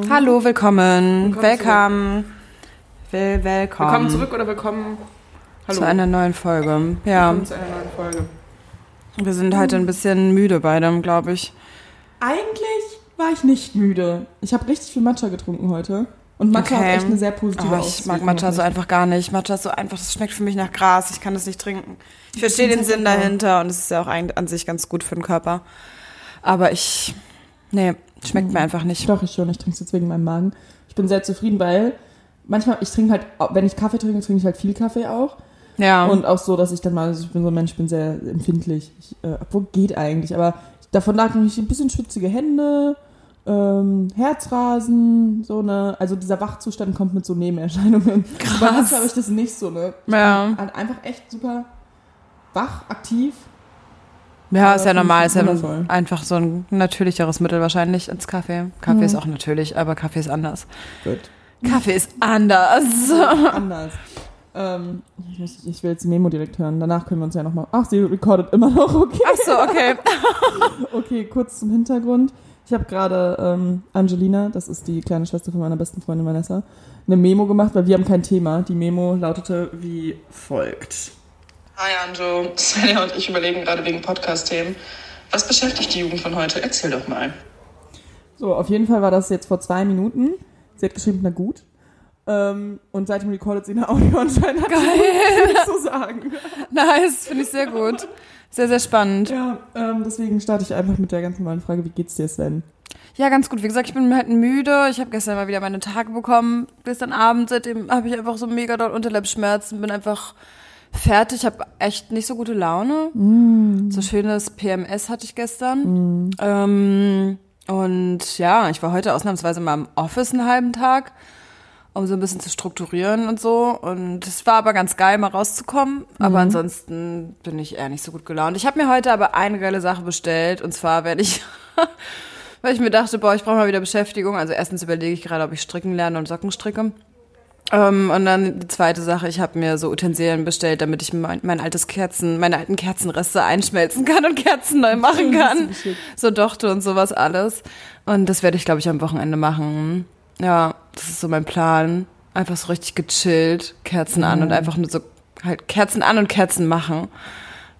Hallo, willkommen. Willkommen Welcome. Will, willkommen. Willkommen zurück oder willkommen Hallo. zu einer neuen Folge. Ja, Willkommen zu einer neuen Folge. wir sind heute ein bisschen müde beide, glaube ich. Eigentlich war ich nicht müde. Ich habe richtig viel Matcha getrunken heute. Und Matcha Okay. hat echt eine sehr positive Oh, ich mag Matcha so einfach gar nicht. Matcha ist so einfach, das schmeckt für mich nach Gras. Ich kann das nicht trinken. Ich verstehe den Sinn lecker. dahinter und es ist ja auch eigentlich an sich ganz gut für den Körper. Aber ich, nee, schmeckt mir einfach nicht. Doch, ich schon. Ich trinke es jetzt wegen meinem Magen. Ich bin sehr zufrieden, weil manchmal, ich trinke halt, wenn ich Kaffee trinke, trinke ich halt viel Kaffee auch. Ja, Und auch so, dass ich dann mal, also ich bin so ein Mensch, ich bin sehr empfindlich. Ich, äh, obwohl geht eigentlich, aber davon lag nämlich ein bisschen schwitzige Hände, ähm, Herzrasen, so ne, also dieser Wachzustand kommt mit so Nebenerscheinungen. Krass. Bei habe ich das nicht so, ne? Ich Ja. halt einfach echt super wach, aktiv. Ja, ist ja normal. Ist ja wundervoll. einfach so ein natürlicheres Mittel wahrscheinlich als Kaffee. Kaffee Mhm. ist auch natürlich, aber Kaffee ist anders. Gut. Kaffee ist anders. Anders. Ähm, ich, muss, ich will jetzt die Memo direkt hören. Danach können wir uns ja nochmal. Ach, sie recordet immer noch, okay. Ach so, okay. Okay, kurz zum Hintergrund. Ich habe gerade ähm, Angelina, das ist die kleine Schwester von meiner besten Freundin Vanessa, eine Memo gemacht, weil wir haben kein Thema. Die Memo lautete wie folgt. Hi Anjo, Svenja und ich überlegen gerade wegen Podcast-Themen. Was beschäftigt die Jugend von heute? Erzähl doch mal. So, auf jeden Fall war das jetzt vor zwei Minuten. Sie hat geschrieben, na gut. Ähm, und seitdem recordet sie eine Audio anscheinend. Geil. Nicht so sagen. Nice, finde ich sehr gut. Sehr, sehr spannend. Ja, ähm, deswegen starte ich einfach mit der ganz normalen Frage, wie geht's dir denn? Ja, ganz gut. Wie gesagt, ich bin halt müde. Ich habe gestern mal wieder meine Tage bekommen. Gestern Abend, seitdem habe ich einfach so mega doll Unterleibsschmerzen. Bin einfach fertig. habe echt nicht so gute Laune. So schönes PMS hatte ich gestern. Ähm, und ja, ich war heute ausnahmsweise mal im Office einen halben Tag, um so ein bisschen zu strukturieren und so. Und es war aber ganz geil, mal rauszukommen. Aber ansonsten bin ich eher nicht so gut gelaunt. Ich habe mir heute aber eine geile Sache bestellt. Und zwar werde ich, weil ich mir dachte, boah, ich brauche mal wieder Beschäftigung. Also erstens überlege ich gerade, ob ich stricken lerne und Socken stricke. Ähm, und dann die zweite Sache, ich habe mir so Utensilien bestellt, damit ich mein, mein altes Kerzen, meine alten Kerzenreste einschmelzen kann und Kerzen neu machen kann. So Dochte und sowas alles. Und das werde ich, glaube ich, am Wochenende machen. Ja, das ist so mein Plan. Einfach so richtig gechillt, Kerzen an und einfach nur so halt Kerzen an und Kerzen machen.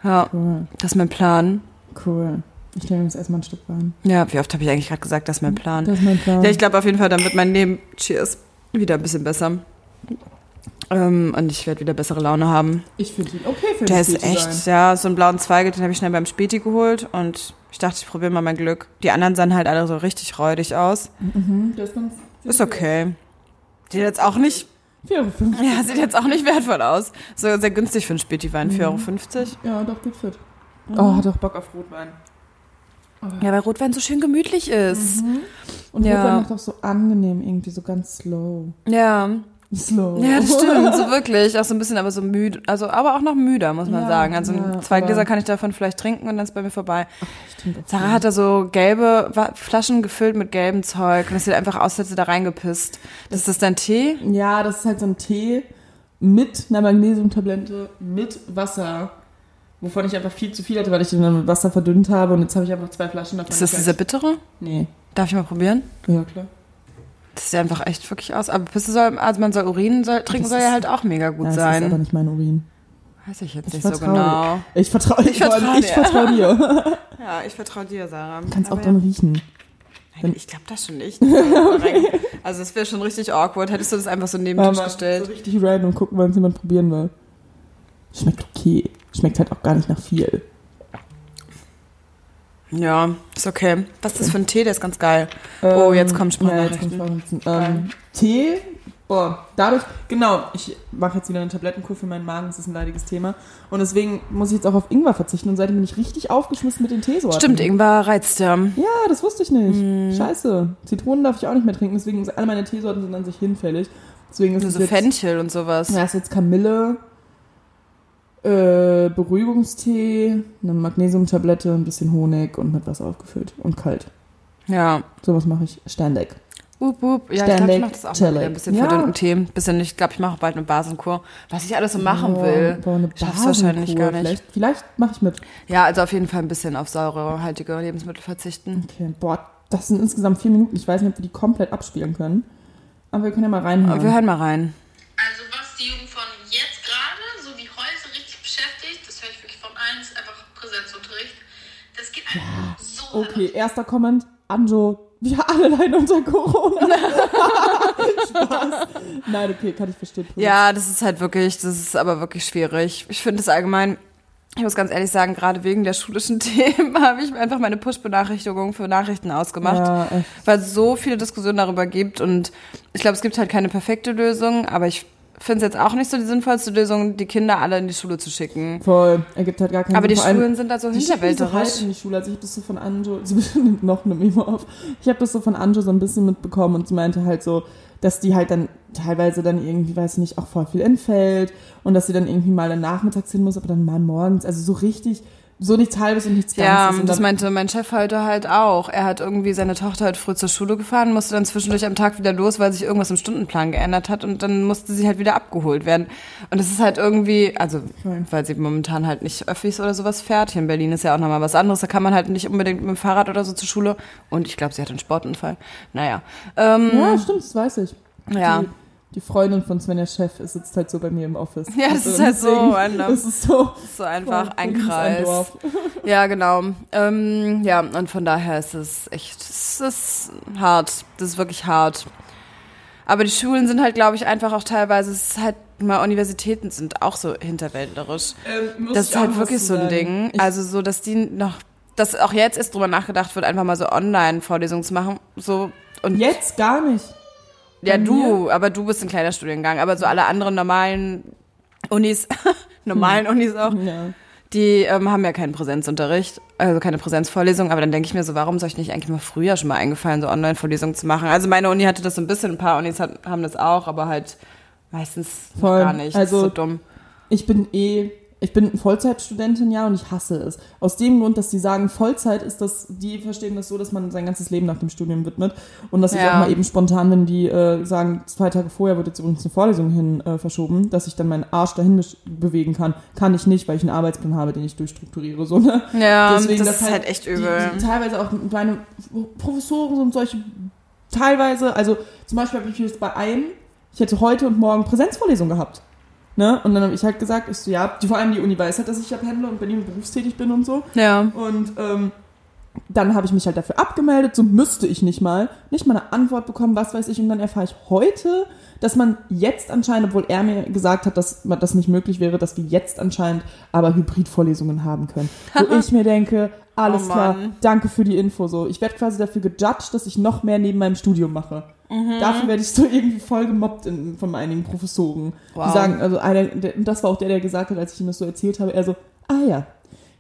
Ja, Cool. das ist mein Plan. Cool. Ich nehme jetzt erstmal ein Stück Wein. Ja, wie oft habe ich eigentlich gerade gesagt, das ist mein Plan? Das ist mein Plan. Ja, ich glaube auf jeden Fall, dann wird mein Leben, cheers, wieder ein bisschen besser. Ähm, und ich werde wieder bessere Laune haben. Ich finde ihn okay für Der ist echt, sein. ja, so einen blauen Zweige, den habe ich schnell beim Späti geholt und ich dachte, ich probiere mal mein Glück. Die anderen sahen halt alle so richtig räudig aus. Mhm, der ist ganz. Ist okay. Sieht jetzt auch nicht, 4,50 Euro. ja, sieht jetzt auch nicht wertvoll aus. So sehr günstig für einen Späti-Wein, 4,50 Euro. Ja, doch, geht fit. Oh, hat auch Bock auf Rotwein. Ja, weil Rotwein so schön gemütlich ist. Und Ja. Rotwein macht auch so angenehm, irgendwie so ganz slow. Ja. Slow. Ja, das stimmt, so wirklich. Auch so ein bisschen, aber so müde, also aber auch noch müder, muss man Ja, sagen. Also ja, zwei Gläser kann ich davon vielleicht trinken und dann ist bei mir vorbei. Auch Sarah hat da so gelbe Flaschen gefüllt mit gelbem Zeug und es sieht einfach aus, als hätte sie da reingepisst. Ist das dein Tee? Ja, das ist halt so ein Tee mit einer Magnesiumtablette, mit Wasser. Wovon ich einfach viel zu viel hatte, weil ich den dann mit Wasser verdünnt habe. Und jetzt habe ich einfach zwei Flaschen davon. Ist das dieser bittere? Nee. Darf ich mal probieren? Ja, klar. Das sieht einfach echt wirklich aus. Aber Pisse soll, also man soll Urin soll, trinken Das soll ja halt auch mega gut Ja, das ist aber sein. nicht mein Urin. Weiß ich jetzt Ich nicht so vertraue genau. Ich vertraue Ich vertraue ich dir. vertraue dir. Ja, ich vertraue dir, Sarah. Kannst auch Aber dran riechen. Nein, ich glaube das schon nicht. Also es wäre schon richtig awkward. Hättest du das einfach so neben den Tisch Aber gestellt? So richtig random gucken, wann es jemand probieren will. Schmeckt okay. Schmeckt halt auch gar nicht nach viel. Ja, ist okay. Was ist das für ein Tee? Der ist ganz geil. Oh, jetzt kommen Sprachnachrichten. Ja, jetzt. Ähm, Tee, boah, dadurch, genau, ich mache jetzt wieder eine Tablettenkur für meinen Magen, das ist ein leidiges Thema. Und deswegen muss ich jetzt auch auf Ingwer verzichten und seitdem bin ich richtig aufgeschmissen mit den Teesorten. Stimmt, Ingwer reizt ja. Ja, das wusste ich nicht. Mhm. Scheiße. Zitronen darf ich auch nicht mehr trinken, deswegen sind alle meine Teesorten sind an sich hinfällig. Deswegen ist Nur es jetzt, Fenchel und sowas. ja, ist jetzt Kamille, äh, Beruhigungstee, eine Magnesiumtablette, ein bisschen Honig und mit Wasser aufgefüllt und kalt. Ja. Sowas mache ich ständig. Up, up. Ja, ich glaube, ich mache das auch mal chillig. wieder. Ein bisschen Ja. verdünnten Tee. Bisschen, ich glaube, ich mache bald eine Basenkur. Was ich alles so machen Boah, will. boah, eine Schaff's wahrscheinlich gar nicht. Vielleicht, vielleicht mache ich mit. Ja, also auf jeden Fall ein bisschen auf säurehaltige Lebensmittel verzichten. Okay, boah, Das sind insgesamt vier Minuten. Ich weiß nicht, ob wir die komplett abspielen können. Aber wir können ja mal reinhören. Wir hören mal rein. Okay, erster Comment. Anjo, wir alle leiden unter Corona. Spaß. Nein, okay, kann ich verstehen. Ja, das ist halt wirklich, das ist aber wirklich schwierig. Ich finde es allgemein, ich muss ganz ehrlich sagen, gerade wegen der schulischen Themen habe ich einfach meine Push-Benachrichtigungen für Nachrichten ausgemacht, Ja, weil es so viele Diskussionen darüber gibt und ich glaube, es gibt halt keine perfekte Lösung, aber ich finde es jetzt auch nicht so die sinnvollste Lösung, die Kinder alle in die Schule zu schicken. Voll, ergibt halt gar keinen Aber die Sinn. Vor allem- Schulen sind halt so Die hinterwäldlerisch. in die Schule. Also ich habe das so von Anjo, sie nimmt noch eine Memo auf. Ich habe das so von Anjo so ein bisschen mitbekommen und sie meinte halt so, dass die halt dann teilweise dann irgendwie, weiß ich nicht, auch voll viel entfällt und dass sie dann irgendwie mal dann nachmittags hin muss, aber dann mal morgens. Also so richtig, so nichts halbes und nichts Ja, Ganzes. Und das meinte mein Chef heute halt auch. Er hat irgendwie seine Tochter heute früh zur Schule gefahren, musste dann zwischendurch am Tag wieder los, weil sich irgendwas im Stundenplan geändert hat und dann musste sie halt wieder abgeholt werden. Und es ist halt irgendwie, also weil sie momentan halt nicht Öffis oder sowas fährt. Hier in Berlin ist ja auch nochmal was anderes. Da kann man halt nicht unbedingt mit dem Fahrrad oder so zur Schule. Und ich glaube, sie hat einen Sportunfall. Naja. Ähm, ja, stimmt, das weiß ich. Ja. Die, die Freundin von Svenjas Chef sitzt halt so bei mir im Office. Ja, das Also ist halt so random. Das ist so. so einfach ein Kreis. Dorf. Ja, genau. Ähm, ja, und von daher ist es echt, es ist hart. Das ist wirklich hart. Aber die Schulen sind halt, glaube ich, einfach auch teilweise, es ist halt mal Universitäten sind auch so hinterwäldlerisch. Ähm, Das ist halt wirklich so ein. Ding. Ich, Also so, dass die noch, dass auch jetzt erst drüber nachgedacht wird, einfach mal so Online-Vorlesungen zu machen. So und jetzt gar nicht. Ja, du, aber du bist ein kleiner Studiengang, aber so alle anderen normalen Unis, normalen Unis auch, Ja. die ähm, haben ja keinen Präsenzunterricht, also keine Präsenzvorlesung, aber dann denke ich mir so, warum soll ich nicht eigentlich mal früher schon mal eingefallen, so Online-Vorlesungen zu machen? Also meine Uni hatte das so ein bisschen, ein paar Unis hat, haben das auch, aber halt meistens Voll. gar nicht. Also- das ist so dumm. Ich bin eh, ich bin Vollzeitstudentin, ja, und ich hasse es. Aus dem Grund, dass die sagen, Vollzeit ist das, die verstehen das so, dass man sein ganzes Leben nach dem Studium widmet. Und dass ich Ja. auch mal eben spontan, wenn die äh, sagen, zwei Tage vorher wird jetzt übrigens eine Vorlesung hin äh, verschoben, dass ich dann meinen Arsch dahin bewegen kann. Kann ich nicht, weil ich einen Arbeitsplan habe, den ich durchstrukturiere. So, ne? Ja, Deswegen, das ist halt echt die- übel. Die, teilweise auch meine Professoren und solche, teilweise, also zum Beispiel habe ich jetzt bei einem, ich hätte heute und morgen Präsenzvorlesung gehabt. Ne? Und dann habe ich halt gesagt, ich so, ja, die, vor allem die Uni weiß halt, dass ich ja pendle und Berlin berufstätig bin und so. Ja. Und ähm, dann habe ich mich halt dafür abgemeldet, so müsste ich nicht mal, nicht mal eine Antwort bekommen, was weiß ich. Und dann erfahre ich heute, dass man jetzt anscheinend, obwohl er mir gesagt hat, dass das nicht möglich wäre, dass wir jetzt anscheinend aber Hybridvorlesungen haben können. Wo ich mir denke, alles Oh klar, danke für die Info. So, ich werde quasi dafür gejudged, dass ich noch mehr neben meinem Studium mache. Mhm. Dafür werde ich so irgendwie voll gemobbt in, von einigen Professoren. Wow. Die sagen, also einer, der, und das war auch der, der gesagt hat, als ich ihm das so erzählt habe, er so, ah ja,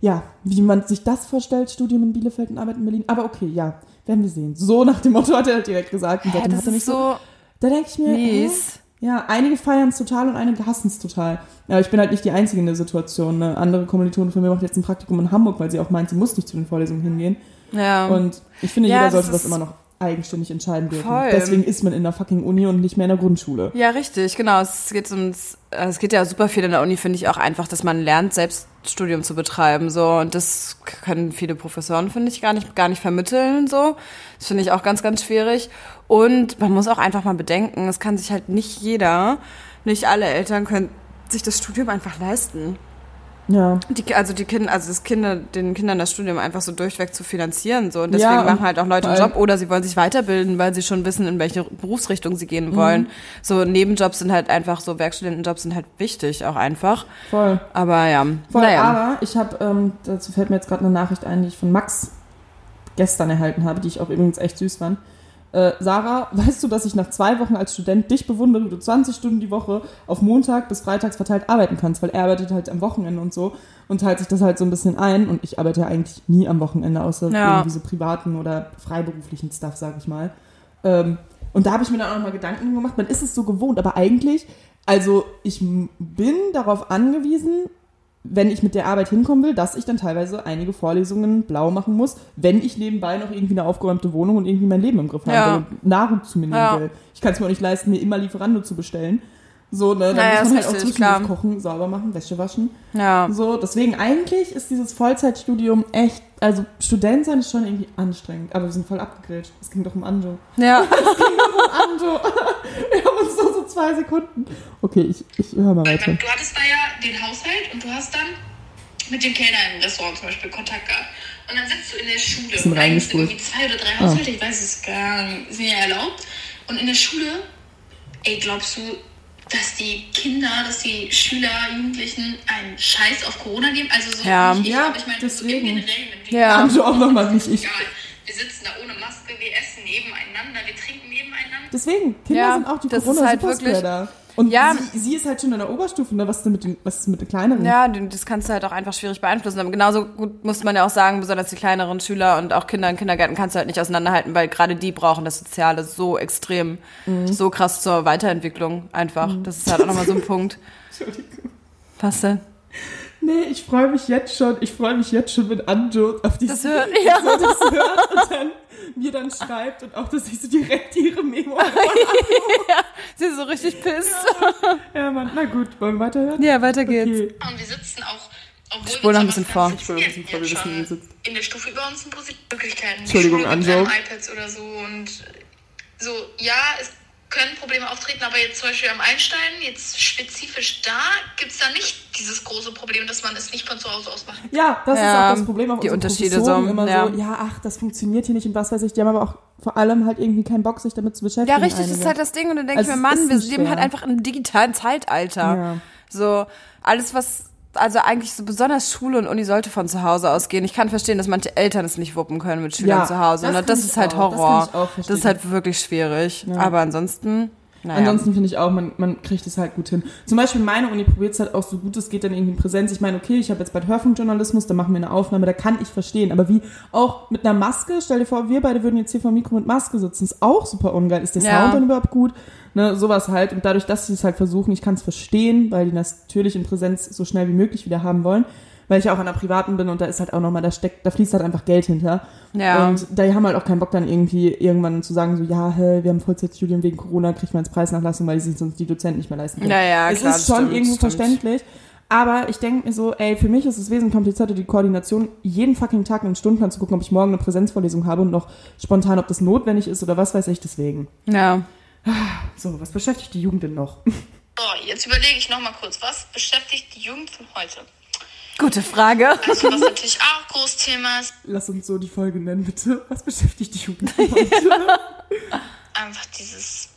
ja, wie man sich das vorstellt, Studium in Bielefeld und Arbeit in Berlin. Aber okay, ja, werden wir sehen. So nach dem Motto hat er direkt gesagt. Und Ja, seitdem das hat er mich ist so da denke ich mir, hä? Ja, einige feiern es total und einige hassen es total. Ja, aber ich bin halt nicht die Einzige in der Situation. Ne? Andere Kommilitonen von mir macht jetzt ein Praktikum in Hamburg, weil sie auch meint, sie muss nicht zu den Vorlesungen hingehen. Ja. Und ich finde, Ja, jeder das sollte das ist- immer noch eigenständig entscheiden dürfen. Voll. Deswegen ist man in der fucking Uni und nicht mehr in der Grundschule. Ja, richtig, genau. Es geht ums, äh, es geht ja super viel in der Uni, finde ich auch einfach, dass man lernt, selbst Studium zu betreiben, so. Und das können viele Professoren, finde ich, gar nicht, gar nicht vermitteln, so. Das finde ich auch ganz, ganz schwierig. Und man muss auch einfach mal bedenken, es kann sich halt nicht jeder, nicht alle Eltern können sich das Studium einfach leisten. Ja. Die, also die Kinder, also das Kinder, den Kindern das Studium einfach so durchweg zu finanzieren, so. Und deswegen Ja, machen halt auch Leute einen Job oder sie wollen sich weiterbilden, weil sie schon wissen, in welche Berufsrichtung sie gehen wollen. So Nebenjobs sind halt einfach so, Werkstudentenjobs sind halt wichtig, auch einfach. Voll. Aber ja, Voll, naja. aber ich habe, ähm, dazu fällt mir jetzt gerade eine Nachricht ein, die ich von Max gestern erhalten habe, die ich auch übrigens echt süß fand. Äh, Sarah, weißt du, dass ich nach zwei Wochen als Student dich bewundere, du 20 Stunden die Woche auf Montag bis Freitags verteilt arbeiten kannst, weil er arbeitet halt am Wochenende und so und teilt sich das halt so ein bisschen ein und ich arbeite ja eigentlich nie am Wochenende, außer Ja. irgendwie so privaten oder freiberuflichen Stuff, sag ich mal. Ähm, und da habe ich mir dann auch nochmal Gedanken gemacht, man ist es so gewohnt, aber eigentlich, also ich bin darauf angewiesen, wenn ich mit der Arbeit hinkommen will, dass ich dann teilweise einige Vorlesungen blau machen muss, wenn ich nebenbei noch irgendwie eine aufgeräumte Wohnung und irgendwie mein Leben im Griff Ja. habe und Nahrung zu mir nehmen Ja. will. Ich kann es mir auch nicht leisten, mir immer Lieferando zu bestellen. So, ne, dann Naja, muss man ist halt auch zwischendurch klar. kochen, sauber machen, Wäsche waschen. Ja. So, deswegen eigentlich ist dieses Vollzeitstudium echt, also Student sein ist schon irgendwie anstrengend, aber wir sind voll abgegrillt. Es ging doch um Anjo. Ja. Anjo! Wir haben uns nur so zwei Sekunden. Okay, ich, ich höre mal weiter. Du hattest da ja den Haushalt und du hast dann mit dem Kellner im Restaurant zum Beispiel Kontakt gehabt. Und dann sitzt du in der Schule. Eigentlich sind reingespult. irgendwie zwei oder drei Haushalte, ich weiß es gar nicht, sind ja erlaubt. Und in der Schule, ey, glaubst du, dass die Kinder, dass die Schüler, Jugendlichen einen Scheiß auf Corona geben? Also so Ja. nicht ich, Ja, aber ich meine, so deswegen. im Generell, wenn wir Ja. Anjo auch nochmal nicht ich. egal, wir sitzen da ohne Maske, wir essen nebeneinander, wir trinken nebeneinander. Deswegen, Kinder Ja, sind auch die das corona halt superspreader Und Ja. sie, sie ist halt schon in der Oberstufe, ne? Was ist denn mit den, was ist mit den kleineren? Ja, das kannst du halt auch einfach schwierig beeinflussen. Aber genauso gut muss man ja auch sagen, besonders die kleineren Schüler und auch Kinder in Kindergärten kannst du halt nicht auseinanderhalten, weil gerade die brauchen das Soziale so extrem, so krass zur Weiterentwicklung einfach. Das ist halt auch nochmal so ein Punkt. Entschuldigung. Was denn? Nee, ich freue mich jetzt schon, ich freue mich jetzt schon mit Anjo auf die Das hört, ja. so das hört und dann mir dann schreibt und auch, dass ich so direkt ihre Memo Sie ist so richtig pisst. Ja, Mann, na gut, wollen wir weiterhören? Ja, weiter geht's. Okay. Und wir sitzen auch, obwohl Ich spule noch ein wir bisschen vor. Ich spule ein bisschen vor, wir wissen, wie sitzt. in der Stufe über uns sind Möglichkeiten. Entschuldigung, Anjo. iPads oder so und so, ja, es können Probleme auftreten, aber jetzt zum Beispiel am Einstein, jetzt spezifisch da, gibt es da nicht dieses große Problem, dass man es nicht von zu Hause aus machen kann. Ja, das Ja, ist auch das Problem. Auch die Unterschiede so, immer ja. so, ja, ach, das funktioniert hier nicht und was weiß ich. Die haben aber auch vor allem halt irgendwie keinen Bock, sich damit zu beschäftigen. Ja, richtig, das ist einige. halt das Ding. Und dann denke Also ich mir, Mann, wir leben halt einfach im digitalen Zeitalter. Ja. So, alles, was, also eigentlich so besonders Schule und Uni sollte von zu Hause ausgehen. Ich kann verstehen, dass manche Eltern es nicht wuppen können mit Schülern Ja, zu Hause. das Das, kann das ist halt auch, das Horror. Das, verstehen. ist halt wirklich schwierig. Aber ansonsten, naja. Ansonsten finde ich auch, man, man kriegt es halt gut hin. Zum Beispiel meine Uni probiert es halt auch so gut es geht dann irgendwie in Präsenz. Ich meine, okay, ich habe jetzt bald Hörfunkjournalismus, da machen wir eine Aufnahme, da kann ich verstehen. Aber wie auch mit einer Maske, stell dir vor, wir beide würden jetzt hier vor dem Mikro mit Maske sitzen, ist auch super ungeil. Ist der Ja. Sound dann überhaupt gut? Ne, sowas halt. Und dadurch, dass sie es halt versuchen, ich kann es verstehen, weil die natürlich in Präsenz so schnell wie möglich wieder haben wollen. Weil ich auch an der privaten bin und da ist halt auch nochmal, da steckt, da fließt halt einfach Geld hinter. Ja. Und da haben halt auch keinen Bock dann irgendwie irgendwann zu sagen, so, ja, hä, wir haben Vollzeitstudien wegen Corona, kriegt man jetzt Preisnachlassung, weil die sich sonst die Dozenten nicht mehr leisten können. Ja, ja, es klar, ist schon stimmt, irgendwo stimmt. verständlich. Aber ich denke mir so, ey, für mich ist es wesentlich komplizierter, die Koordination jeden fucking Tag in den Stundenplan zu gucken, ob ich morgen eine Präsenzvorlesung habe und noch spontan, ob das notwendig ist oder was weiß ich deswegen. ja. So, was beschäftigt die Jugend denn noch? So, jetzt überlege ich noch mal kurz, was beschäftigt die Jugend von heute? Gute Frage. Also, was natürlich auch Großthema ist, Lass uns so die Folge nennen, bitte. Was beschäftigt die Jugend von heute? einfach dieses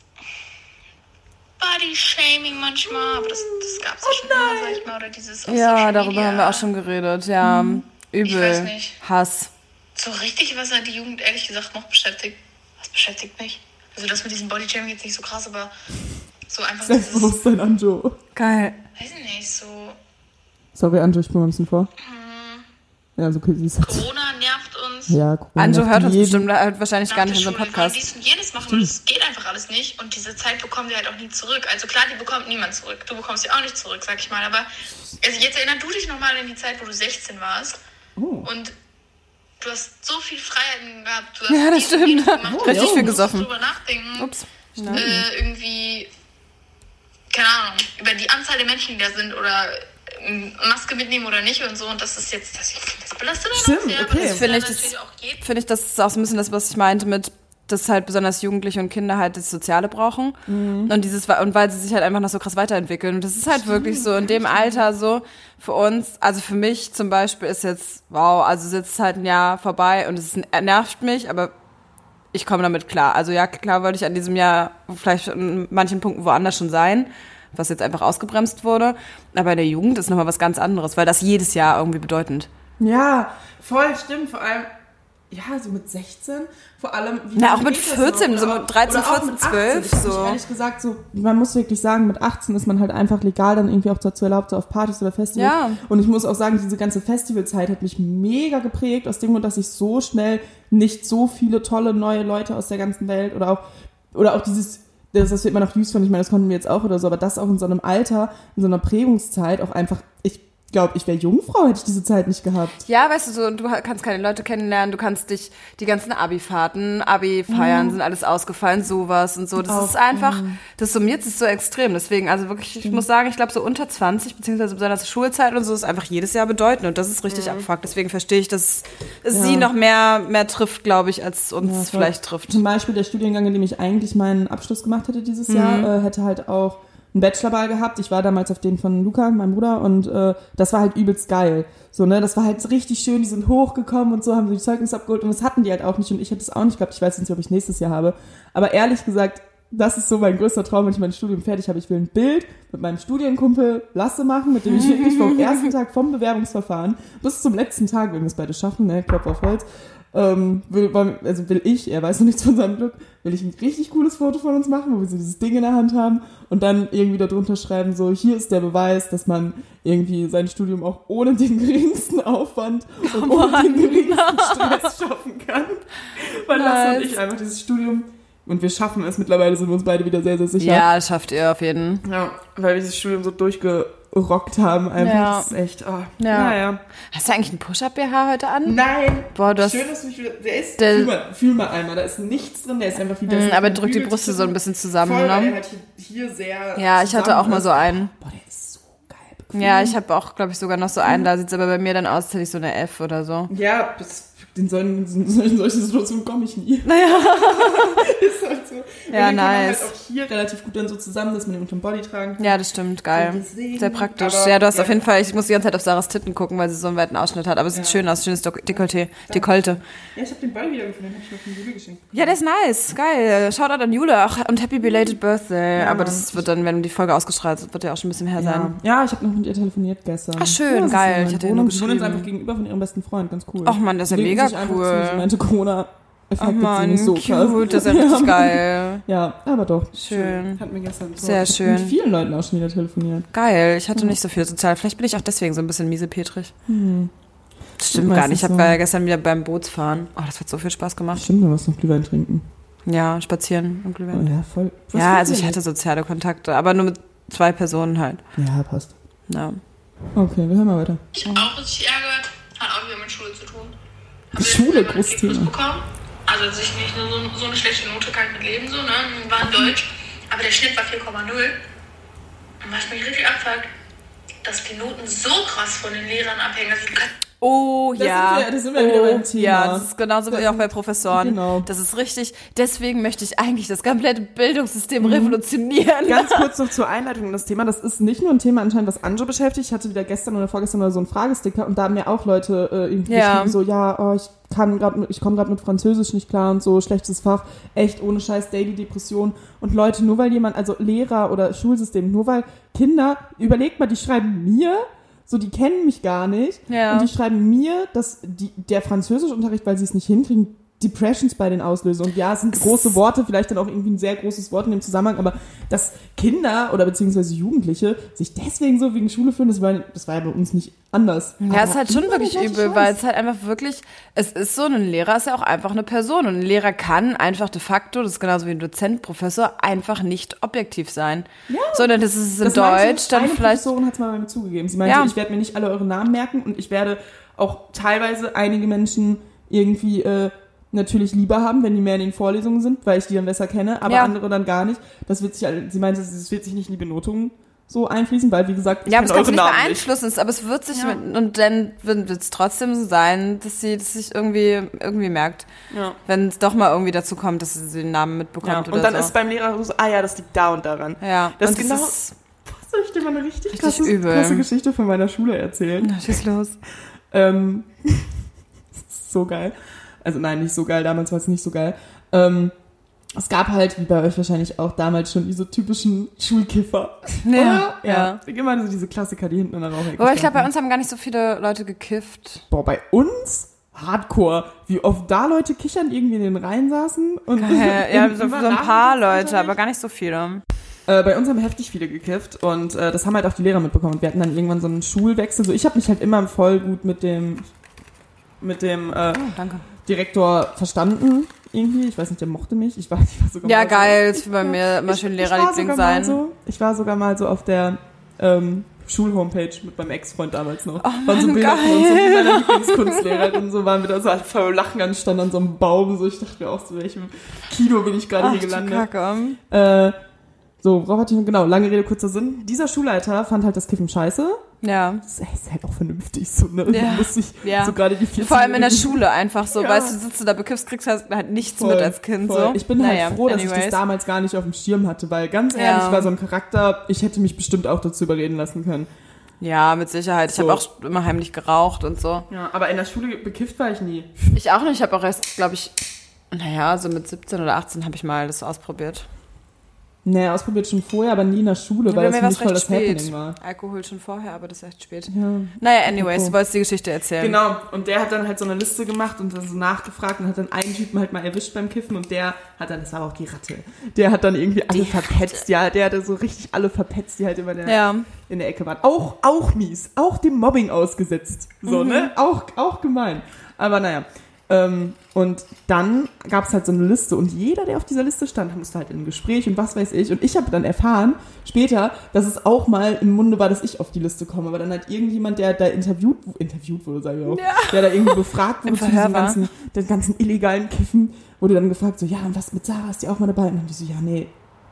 Body-Shaming manchmal, aber das, das gab es ja schon immer, sag ich mal, oder dieses Ja, darüber Media. haben wir auch schon geredet. Ja, übel. weiß nicht. Hass. So richtig, was hat die Jugend ehrlich gesagt noch beschäftigt? Was beschäftigt mich? Also das mit diesem Body-Shaming jetzt nicht so krass, aber so einfach Selbstbewusstsein, Anjo. Geil. weiß ich nicht, so Sorry, Anjo, ich bin mal ein bisschen vor. Ja, so okay, sie ist halt. Corona nervt uns. Ja, Corona Anjo hört uns bestimmt, hört wahrscheinlich nach gar nicht unseren Schule Podcast. dies und jenes machen und es geht einfach alles nicht und diese Zeit bekommen wir halt auch nie zurück. Also klar, die bekommt niemand zurück. Du bekommst sie auch nicht zurück, sag ich mal. Aber also jetzt erinner du dich nochmal in die Zeit, wo du 16 warst Oh. und du hast so viel Freiheiten gehabt. Du hast Ja, das stimmt. gemacht. Richtig viel gesoffen. drüber nachdenken. Ups. Äh, irgendwie, keine Ahnung, über die Anzahl der Menschen, die da sind oder Maske mitnehmen oder nicht und so. Und das ist jetzt, das, das belastet Stimmt, sehr, okay. weil Das finde ja ich, das- natürlich auch geht. Finde ich, das ist auch so ein bisschen das, was ich meinte mit, dass halt besonders Jugendliche und Kinder halt das Soziale brauchen. Und dieses, und weil sie sich halt einfach noch so krass weiterentwickeln. Und das ist halt wirklich so in dem Alter so für uns, also für mich zum Beispiel ist jetzt, wow, also ist jetzt halt ein Jahr vorbei und es nervt mich, aber ich komme damit klar. Also ja, klar wollte ich an diesem Jahr vielleicht in manchen Punkten woanders schon sein, was jetzt einfach ausgebremst wurde. Aber in der Jugend ist nochmal was ganz anderes, weil das jedes Jahr irgendwie bedeutend. Ja, voll stimmt. Vor allem, ja, so mit 16, vor allem. Wie Na, auch mit geht das 14, noch? so mit 13, oder auch 14, mit 18. 12, Ich so. ehrlich gesagt, so, man muss wirklich sagen, mit 18 ist man halt einfach legal dann irgendwie auch dazu erlaubt, so auf Partys oder Festivals. Ja. Und ich muss auch sagen, diese ganze Festivalzeit hat mich mega geprägt, aus dem Grund, dass ich so schnell nicht so viele tolle neue Leute aus der ganzen Welt oder auch, oder auch dieses, das, das wird man noch süß von, ich meine, das konnten wir jetzt auch oder so, aber das auch in so einem Alter, in so einer Prägungszeit auch einfach, ich glaube, ich wäre Jungfrau, hätte ich diese Zeit nicht gehabt. Ja, weißt du, so, und du kannst keine Leute kennenlernen, du kannst dich, die ganzen Abi-Fahrten, Abi-Feiern sind alles ausgefallen, sowas und so. Das Auch, ist einfach, das summiert sich so extrem. Deswegen, also wirklich, ich muss sagen, ich glaube, so unter 20, beziehungsweise besonders Schulzeit und so, ist einfach jedes Jahr bedeutend und das ist richtig abfuckt. Deswegen verstehe ich, dass es sie noch mehr, mehr trifft, glaube ich, als uns Ja, vielleicht trifft. Zum Beispiel der Studiengang, in dem ich eigentlich meinen Abschluss gemacht hätte dieses Jahr, äh, hätte halt auch einen Bachelorball gehabt. Ich war damals auf den von Luca, meinem Bruder, und äh, das war halt übelst geil. So, ne, das war halt richtig schön, die sind hochgekommen und so, haben so die Zeugnisse abgeholt und das hatten die halt auch nicht und ich hätte es auch nicht gehabt. Ich weiß nicht, ob ich nächstes Jahr habe. Aber ehrlich gesagt, das ist so mein größter Traum, wenn ich mein Studium fertig habe. Ich will ein Bild mit meinem Studienkumpel Lasse machen, mit dem ich wirklich vom ersten Tag vom Bewerbungsverfahren bis zum letzten Tag, wenn wir es beide schaffen, ne, Klopf auf Holz, ähm, will, also will ich, er weiß noch nichts von seinem Glück, will ich ein richtig cooles Foto von uns machen, wo wir so dieses Ding in der Hand haben und dann irgendwie darunter schreiben, so, hier ist der Beweis, dass man irgendwie sein Studium auch ohne den geringsten Aufwand und ohne den geringsten Stress schaffen kann. Weil Lasse und Nice. ich einfach dieses Studium, und wir schaffen es, mittlerweile sind wir uns beide wieder sehr, sehr sicher. Ja, das schafft ihr auf jeden. Ja, weil wir dieses Studium so durchgerockt haben, einfach. Ja. Das ist echt, oh, Ja. naja. Hast du eigentlich einen Push-Up-BH heute an? Nein! Boah, du hast, Schön, dass du mich wieder, der ist, Der- fühl, mal, fühl mal einmal, da ist nichts drin, der ist einfach wie der Mm, ist aber ein drück die Brüste so ein bisschen zusammen, voll, ne? der halt hier, hier sehr ja, ich hatte auch mal so einen. Boah, der ist so geil. bequem. Ja, ich habe auch, glaube ich, sogar noch so einen. Da sieht's aber bei mir dann aus, als hätte ich so eine F oder so. Ja, bis, in solchen, in solche Situationen komme ich nie. Naja. ist halt so. Und Ja, den kann man nice. halt auch hier relativ gut dann so zusammen, dass man den unterm Body tragen kann. Ja, das stimmt, geil. Sehr praktisch. aber- Ja, du hast ja. auf jeden Fall, ich muss die ganze Zeit auf Sarahs Titten gucken, weil sie so einen weiten Ausschnitt hat. Aber es sieht schön aus, schönes Dekolleté. Dekolte. Ja, ich habe den Ball wiedergefunden, den habe ich noch von Jule geschenkt. Ja, der ist nice. Geil. Shoutout an Jule ach, und Happy Belated Birthday. Aber das wird dann, wenn die Folge ausgestrahlt wird, wird ja auch schon ein bisschen her Ja, sein. ja ich habe noch mit ihr telefoniert gestern. Ach, schön, ja, geil. Ich hatte nur Wohnung. Jetzt geschrieben. einfach gegenüber von ihrem besten Freund, ganz cool. Ach man, das ist ja Die mega sich einfach cool. zu. Meinte, Corona Ach affected sie man, nicht so krass. cute. Das ist ja richtig geil. Ja, aber doch. Schön. Hat mir gestern so. Sehr Ich schön. Mit vielen Leuten auch schon wieder telefoniert. Geil. Ich hatte nicht so viel sozial. Vielleicht bin ich auch deswegen so ein bisschen miesepetrig. Das stimmt gar nicht. Ich habe so. ja gestern wieder beim Bootsfahren. Oh, das hat so viel Spaß gemacht. Stimmt, du musst noch Glühwein trinken. Ja, spazieren und Oh, Glühwein. ja, voll. Was Ja, also ich hatte soziale Kontakte, aber nur mit zwei Personen halt. Ja, passt. Ja. Okay, wir hören mal weiter. Ich auch richtig ärgert, hat auch wieder mit Schule zu tun. Die Schule, großes. Also dass ich nicht nur so, so eine schlechte Note kann mit leben, so, ne? War in Deutsch, aber der Schnitt war 4,0. Und was mich richtig abfuckt, dass die Noten so krass von den Lehrern abhängen. Also du kannst Oh Da ja. sind wir- da sind wir wieder oh, beim Thema. Ja, das ist genauso wie auch bei Professoren. Genau. Das ist richtig. Deswegen möchte ich eigentlich das komplette Bildungssystem Mhm. revolutionieren. Ganz kurz noch zur Einleitung in das Thema. Das ist nicht nur ein Thema anscheinend, was Anjo beschäftigt. Ich hatte wieder gestern oder vorgestern mal so einen Fragesticker und da haben mir auch Leute äh, irgendwie Ja. geschrieben, so, ja, oh, ich kann gerade, ich komme gerade mit Französisch nicht klar und so, schlechtes Fach, echt ohne Scheiß Daily Depression. Und Leute, nur weil jemand, also Lehrer oder Schulsystem, nur weil Kinder, überlegt mal, die schreiben mir, so, die kennen mich gar nicht. Ja. Und die schreiben mir, dass die, der Französischunterricht, weil sie es nicht hinkriegen, Depressions bei den auslöse. Und ja, es sind große Worte, vielleicht dann auch irgendwie ein sehr großes Wort in dem Zusammenhang, aber dass Kinder oder beziehungsweise Jugendliche sich deswegen so wegen Schule fühlen, das war, das war ja bei uns nicht anders. Ja, Aber ist halt schon wirklich übel, Scheiß. weil es halt einfach wirklich, es ist so, ein Lehrer ist ja auch einfach eine Person und ein Lehrer kann einfach de facto, das ist genauso wie ein Dozent, Professor, einfach nicht objektiv sein. Ja. Sondern das ist in Das Deutsch dann eine vielleicht, Professorin hat es mal bei mir zugegeben. Sie meinte, Ja. ich werde mir nicht alle eure Namen merken und ich werde auch teilweise einige Menschen irgendwie äh, natürlich lieber haben, wenn die mehr in den Vorlesungen sind, weil ich die dann besser kenne, aber Ja. andere dann gar nicht. Das wird sich, halt- sie meinte, es wird sich nicht in die Benotung so einfließen, weil wie gesagt, ich ja, aber das kannst du nicht beeinflussen, aber es wird sich, Ja. mit, und dann wird es trotzdem so sein, dass sie das sich irgendwie, irgendwie merkt. Ja. Wenn es doch mal irgendwie dazu kommt, dass sie den Namen mitbekommt Ja. oder Und dann so. ist beim Lehrer so, ah ja, das liegt da und daran. ja, das und genau- ist, Soll ich dir mal eine richtig, Richtig krasse, übel. krasse Geschichte von meiner Schule erzählen? na, schieß los. Ähm, so geil. Also nein, nicht so geil, damals war es nicht so geil. Ähm, es gab halt, wie bei euch wahrscheinlich auch damals schon, diese typischen Schulkiffer. Ja, Oder? ja. Immer so diese Klassiker, die hinten in der Rauchecke Aber ich glaube, bei uns haben gar nicht so viele Leute gekifft. Boah, bei uns? Hardcore. Wie oft da Leute kichern irgendwie in den Reihen saßen. Und ja, so, so ein paar Leute, aber gar nicht so viele. Äh, bei uns haben heftig viele gekifft und äh, das haben halt auch die Lehrer mitbekommen. Und wir hatten dann irgendwann so einen Schulwechsel. So, ich habe mich halt immer voll gut mit dem mit dem äh, Danke. Direktor verstanden irgendwie. Ich weiß nicht, der mochte mich. Ich war, ich war sogar Ja, mal geil, das So, will bei mir immer schön Lehrerliebling sein. So, ich war sogar mal so auf der ähm, Schulhomepage mit meinem Ex-Freund damals noch. Oh waren so Mann, Bilder von uns, so geil. mit meiner Lieblingskunstlehrerin und so waren wir da so halt voll lachen anstand an so einem Baum. So, ich dachte mir auch, so welchem Kino bin ich gerade hier gelandet. Kacke. Äh, so, worauf hatte ich, genau, lange Rede, kurzer Sinn. Dieser Schulleiter fand halt das Kiffen scheiße. Ja. Das ist halt auch vernünftig so, ne? Ja. Man muss sich Ja. so gerade die 14 Vor allem in der Schule einfach so, Ja. weißt du, sitzt du da bekiffst, kriegst halt halt nichts Voll, mit als Kind voll. so. Ich bin Naja, halt froh, dass ich anyways. das damals gar nicht auf dem Schirm hatte, weil ganz Ja. ehrlich, war so ein Charakter, ich hätte mich bestimmt auch dazu überreden lassen können. Ja, mit Sicherheit. Ich So. habe auch immer heimlich geraucht und so. Ja, aber in der Schule bekifft war ich nie. Ich auch nicht. Ich habe auch erst, glaube ich, naja, so mit 17 oder 18 habe ich mal das ausprobiert. Nee, ausprobiert schon vorher, aber nie in der Schule, weil Bei das mich voll das spät. Happening war. Alkohol schon vorher, aber das ist echt spät. Ja. Naja, anyways, Apropos. du wolltest die Geschichte erzählen. Genau, und der hat dann halt so eine Liste gemacht und dann so nachgefragt und hat dann einen Typen halt mal erwischt beim Kiffen und der hat dann, das war aber auch die Ratte, der hat dann irgendwie alle verpetzt, ja, der hatte so richtig alle verpetzt, die halt immer in der, Ja. in der Ecke waren. Auch, auch mies, auch dem Mobbing ausgesetzt, so, Mhm. ne, auch, auch gemein. Aber naja, ähm, und dann gab es halt so eine Liste und jeder, der auf dieser Liste stand, musste halt in ein Gespräch und was weiß ich. Und ich habe dann erfahren, später, dass es auch mal im Munde war, dass ich auf die Liste komme. Aber dann halt irgendjemand, der da interviewt, irgendwie wurde, sage ich auch, der da irgendwie befragt wurde zu diesem ganzen, den ganzen illegalen Kiffen, wurde dann gefragt, so, ja, und was mit Sarah, ist die auch mal dabei? Und dann haben die so, ja, nee,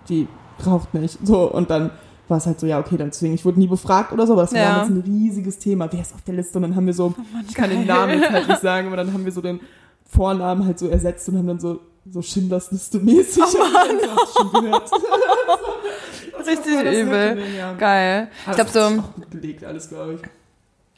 die raucht nicht. So, und dann war es halt so, ja, okay, dann deswegen, ich wurde nie befragt oder so, aber das war Ja. damals ein riesiges Thema. Wer ist auf der Liste? Und dann haben wir so, ich kann den. Namen jetzt halt nicht sagen, aber dann haben wir so den Vornamen halt so ersetzt und haben dann so, so Schindlers Liste mäßig. Oh Mann, schon gehört. Richtig übel. Ja. Geil. Ich glaube so, gut gelegt, alles, glaube ich.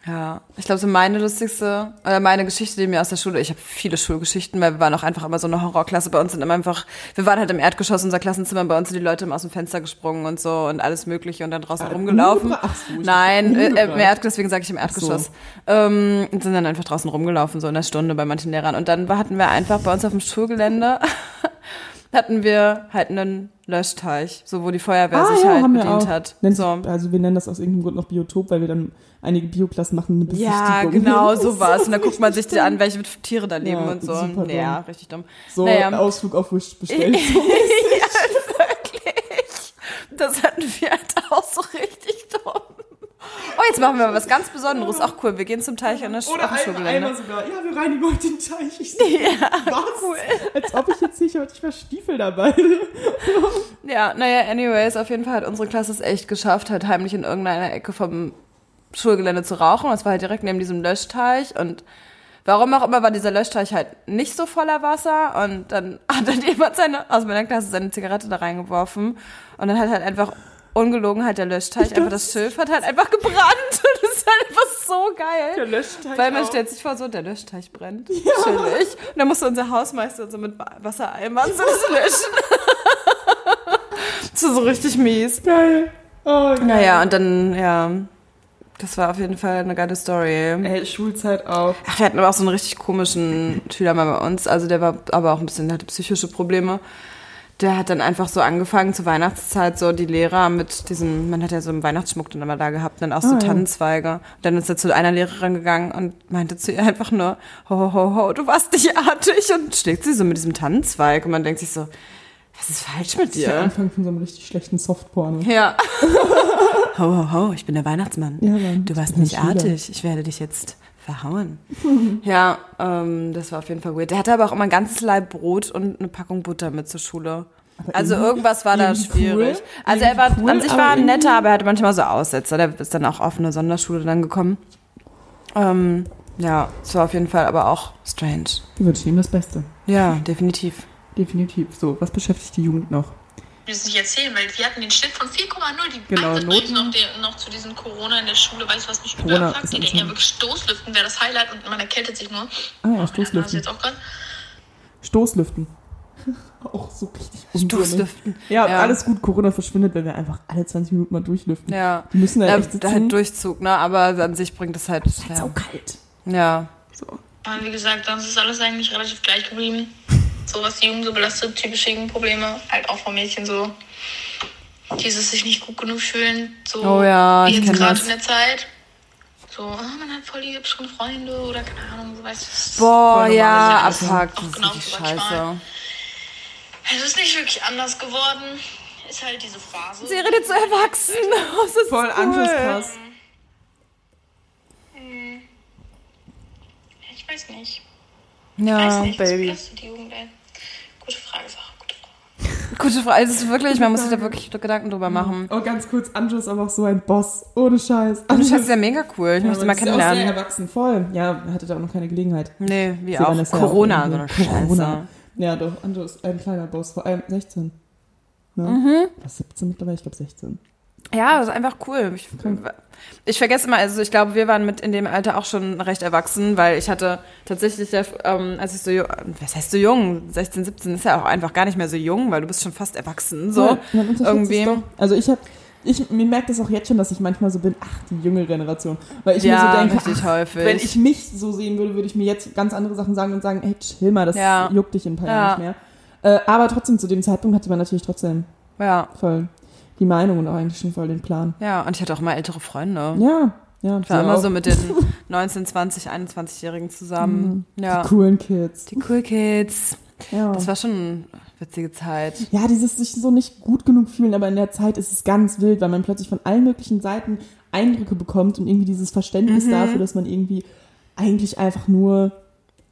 Ja, ich glaube so meine lustigste, oder meine Geschichte, die mir aus der Schule, ich habe viele Schulgeschichten, weil wir waren auch einfach immer so eine Horrorklasse. Bei uns sind immer einfach, wir waren halt im Erdgeschoss unser Klassenzimmer, bei uns sind die Leute immer aus dem Fenster gesprungen und so und alles mögliche und dann draußen rumgelaufen. Ach so, ich Nein, äh, äh, im. Erdgeschoss, deswegen sage ich im Ach so. Erdgeschoss. Ähm, und sind dann einfach draußen rumgelaufen, so in der Stunde bei manchen Lehrern. Und dann hatten wir einfach bei uns auf dem Schulgelände, hatten wir halt einen Löschteich, so wo die Feuerwehr sich halt bedient hat. Nennt So. Also wir nennen das aus irgendeinem Grund noch Biotop, weil wir dann einige Bioklassen machen eine Besichtigung. Ja, genau, Das ist sowas. Und dann guckt man sich die an, welche Tiere da leben Ja, und so. super dumm. Ja, richtig dumm. So Naja. ein Ausflug auf Wish bestellt. Das hatten wir halt auch so richtig dumm. Oh, jetzt machen wir mal was ganz Besonderes. Auch cool. Wir gehen zum Teich an der Oder einmal, Schulgelände. einmal sogar, ja, wir reinigen heute den Teich. Ich so, was? Als ob ich jetzt nicht heute ich war Stiefel dabei. Ja, naja, anyways, auf jeden Fall hat unsere Klasse es echt geschafft, halt heimlich in irgendeiner Ecke vom Schulgelände zu rauchen. Das war halt direkt neben diesem Löschteich und warum auch immer war dieser Löschteich halt nicht so voller Wasser und dann hat dann jemand seine, aus meiner Klasse seine Zigarette da reingeworfen und dann hat halt einfach ungelogen halt der Löschteich, einfach das Schilf hat halt einfach gebrannt und das ist halt einfach so geil. Löschteich Weil man auch. stellt sich vor, so, der Löschteich brennt. Chillig. Und dann musste unser Hausmeister so mit Wassereimern so das löschen. das ist so richtig mies. Geil. Oh, geil. Naja, und dann, ja, das war auf jeden Fall eine geile Story. Ey, Schulzeit auch. Ach, wir hatten aber auch so einen richtig komischen Schüler mal bei uns. Also der war aber auch ein bisschen, der hatte psychische Probleme. Der hat dann einfach so angefangen zur Weihnachtszeit, so die Lehrer mit diesem, man hat ja so einen Weihnachtsschmuck dann immer da gehabt, dann auch so ja. Tannenzweige. Und dann ist er zu einer Lehrerin gegangen und meinte zu ihr einfach nur, ho, ho, ho, ho, du warst nicht artig und schlägt sie so mit diesem Tannenzweig und man denkt sich so, was ist falsch mit Das ist der dir? Anfang von so einem richtig schlechten Softporno. Ja. ho, ho, ho, ich bin der Weihnachtsmann. Ja, Mann. Du warst nicht artig. Ich werde dich jetzt verhauen. ja, ähm, das war auf jeden Fall weird. Der hatte aber auch immer ein ganzes Laib Brot und eine Packung Butter mit zur Schule. Aber Also irgendwas war da schwierig. cool. Also er war cool, an sich war irgendwie- netter, aber er hatte manchmal so Aussetzer. Der ist dann auch auf eine Sonderschule dann gekommen. Ähm, ja, es war auf jeden Fall aber auch strange. Wir wünschen ihm das Beste. Ja, definitiv. Definitiv. So, was beschäftigt die Jugend noch? Es nicht erzählen, weil wir hatten den Schnitt von 4,0. Die Genau, Noten. noch, den, noch zu diesem Corona in der Schule, weißt du, was mich Corona überfragt? ist Die denken ja wirklich Stoßlüften wäre das Highlight und man erkältet sich nur. Ah ja, Nase Stoßlüften. jetzt auch. Stoßlüften. Auch so richtig. Stoßlüften. Ja, Ja. alles gut. Corona verschwindet, wenn wir einfach alle 20 Minuten mal durchlüften. Ja. Die müssen da Ja, echt sitzen. da halt Durchzug, ne? Aber an sich bringt es halt. ist Ja. so kalt. ja. So. Aber wie gesagt, sonst ist alles eigentlich relativ gleich geblieben. So was die Jugend so belastet, typische Jugendprobleme, halt auch von Mädchen so. Dieses sich nicht gut genug fühlen, so Oh ja, wie ich jetzt gerade in der Zeit. So, ah, man hat voll die hübschen Freunde oder keine Ahnung, so weißt du. Boah, ja, abfuck. Auch Das ist genau so scheiße. Es ist nicht wirklich anders geworden. ist halt diese Phase. Sie redet so erwachsen. Das ist Voll cool. Anschlusspass. Ich weiß nicht. Ja, nicht. Baby. belastet die Jugend, ey? Gute Frage, Sarah. Gute Frage. Gute Frage. Es ist wirklich, man muss sich da wirklich Gedanken drüber machen. Oh, ganz kurz, Anjo ist aber auch so ein Boss. Ohne Scheiß. Das ist ja mega cool. Ich Ja, möchte mal die ist ja auch sehr kennenlernen. erwachsen, voll. Ja, hatte da auch noch keine Gelegenheit. Nee, wie Sie auch. Corona, auch so eine. Corona. Scheiße. Ja, doch, Anjo ist ein kleiner Boss, vor allem 16. Ne? Mhm. Was, 17 mittlerweile? Ich glaube 16. Ja, das ist einfach cool. Ich, ich vergesse immer, also ich glaube, wir waren mit in dem Alter auch schon recht erwachsen, weil ich hatte tatsächlich, ähm, als ich so jung, was heißt so jung? 16, 17 ist ja auch einfach gar nicht mehr so jung, weil du bist schon fast erwachsen, so. Ja, irgendwie. Also ich habe, ich, mir merkt das auch jetzt schon, dass ich manchmal so bin, ach, die junge Generation. Weil ich mir Ja, so denke, ach, häufig. wenn ich mich so sehen würde, würde ich mir jetzt ganz andere Sachen sagen und sagen, hey, chill mal, das Ja. juckt dich in ein paar Ja. Jahren nicht mehr. Äh, aber trotzdem, zu dem Zeitpunkt hatte man natürlich trotzdem Ja, voll die Meinung und auch eigentlich schon voll den Plan. ja, und ich hatte auch mal ältere Freunde. Ja, ja. Ich war immer auch. so mit den 19, 20, 21-Jährigen zusammen. Ja, Die coolen Kids. die Cool Kids. Ja. Das war schon eine witzige Zeit. Ja, dieses sich so nicht gut genug fühlen, aber in der Zeit ist es ganz wild, weil man plötzlich von allen möglichen Seiten Eindrücke bekommt und irgendwie dieses Mhm. Verständnis dafür, dass man irgendwie eigentlich einfach nur